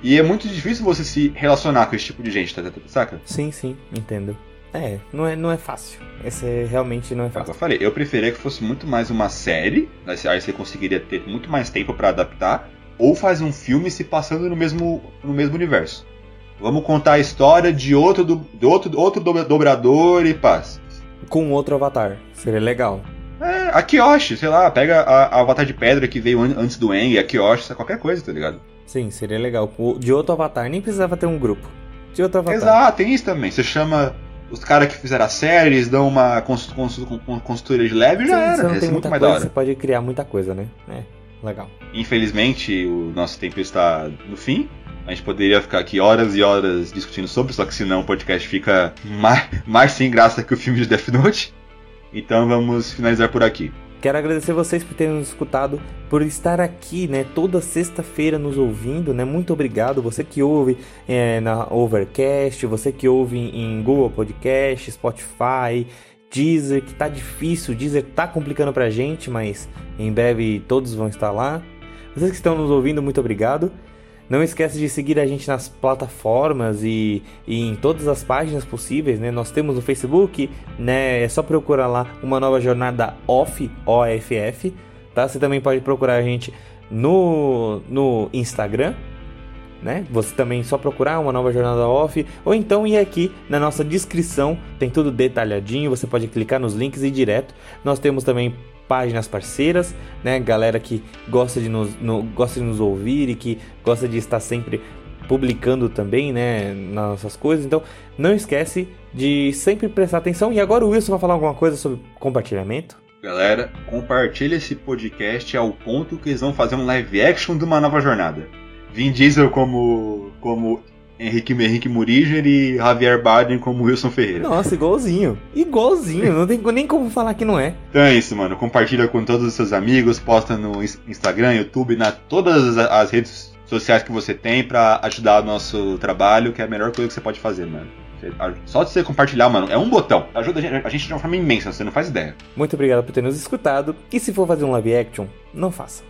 E é muito difícil você se relacionar com esse tipo de gente, tá, tá, tá saca? Sim, sim, entendo. É, não é, não é fácil. Esse é, realmente não é fácil. Eu falei, eu preferia que fosse muito mais uma série, aí você conseguiria ter muito mais tempo para adaptar, ou fazer um filme se passando no mesmo, no mesmo universo. Vamos contar a história de outro, do, de outro, outro dobrador e paz. Com outro avatar. Seria legal. É, a Kyoshi, sei lá, pega a, a avatar de pedra que veio antes do Eng, a Kyoshi, qualquer coisa, tá ligado? Sim, seria legal. De outro avatar, nem precisava ter um grupo. De outro avatar. Exato, tem isso também. Você chama os caras que fizeram a série, eles dão uma consultoria de leve e já era. Você não tem muita coisa, você pode criar muita coisa, né? É, legal. Infelizmente, o nosso tempo está no fim. A gente poderia ficar aqui horas e horas discutindo sobre, só que senão o podcast fica mais, mais sem graça que o filme de Death Note. Então vamos finalizar por aqui. Quero agradecer vocês por terem nos escutado, por estar aqui, né, toda sexta-feira nos ouvindo, né? Muito obrigado. Você que ouve é, na Overcast, você que ouve em Google Podcast, Spotify, Deezer, que tá difícil, Deezer tá complicando pra gente, mas em breve todos vão estar lá. Vocês que estão nos ouvindo, muito obrigado. Não esquece de seguir a gente nas plataformas e, e, em todas as páginas possíveis, né? Nós temos no Facebook, né? É só procurar lá uma nova jornada off, OFF, tá? Você também pode procurar a gente no, no Instagram, né? Você também só procurar uma nova jornada off, ou então ir aqui na nossa descrição, tem tudo detalhadinho, você pode clicar nos links e ir direto. Nós temos também páginas parceiras, né? Galera que gosta de nos, no, gosta de nos ouvir e que gosta de estar sempre publicando também, né, nas nossas coisas. Então, não esquece de sempre prestar atenção. E agora o Wilson vai falar alguma coisa sobre compartilhamento. Galera, compartilha esse podcast ao ponto que eles vão fazer um live action de uma nova jornada. Vin Diesel como como Henrique, Henrique Muriger e Javier Bardem como Wilson Ferreira. Nossa, igualzinho. Igualzinho. Não tem nem como falar que não é. Então é isso, mano. Compartilha com todos os seus amigos, posta no Instagram, YouTube, na todas as redes sociais que você tem para ajudar o nosso trabalho, que é a melhor coisa que você pode fazer, mano. Só de você compartilhar, mano, é um botão. Ajuda a gente, a gente de uma forma imensa, você não faz ideia. Muito obrigado por ter nos escutado. E se for fazer um live action, não faça.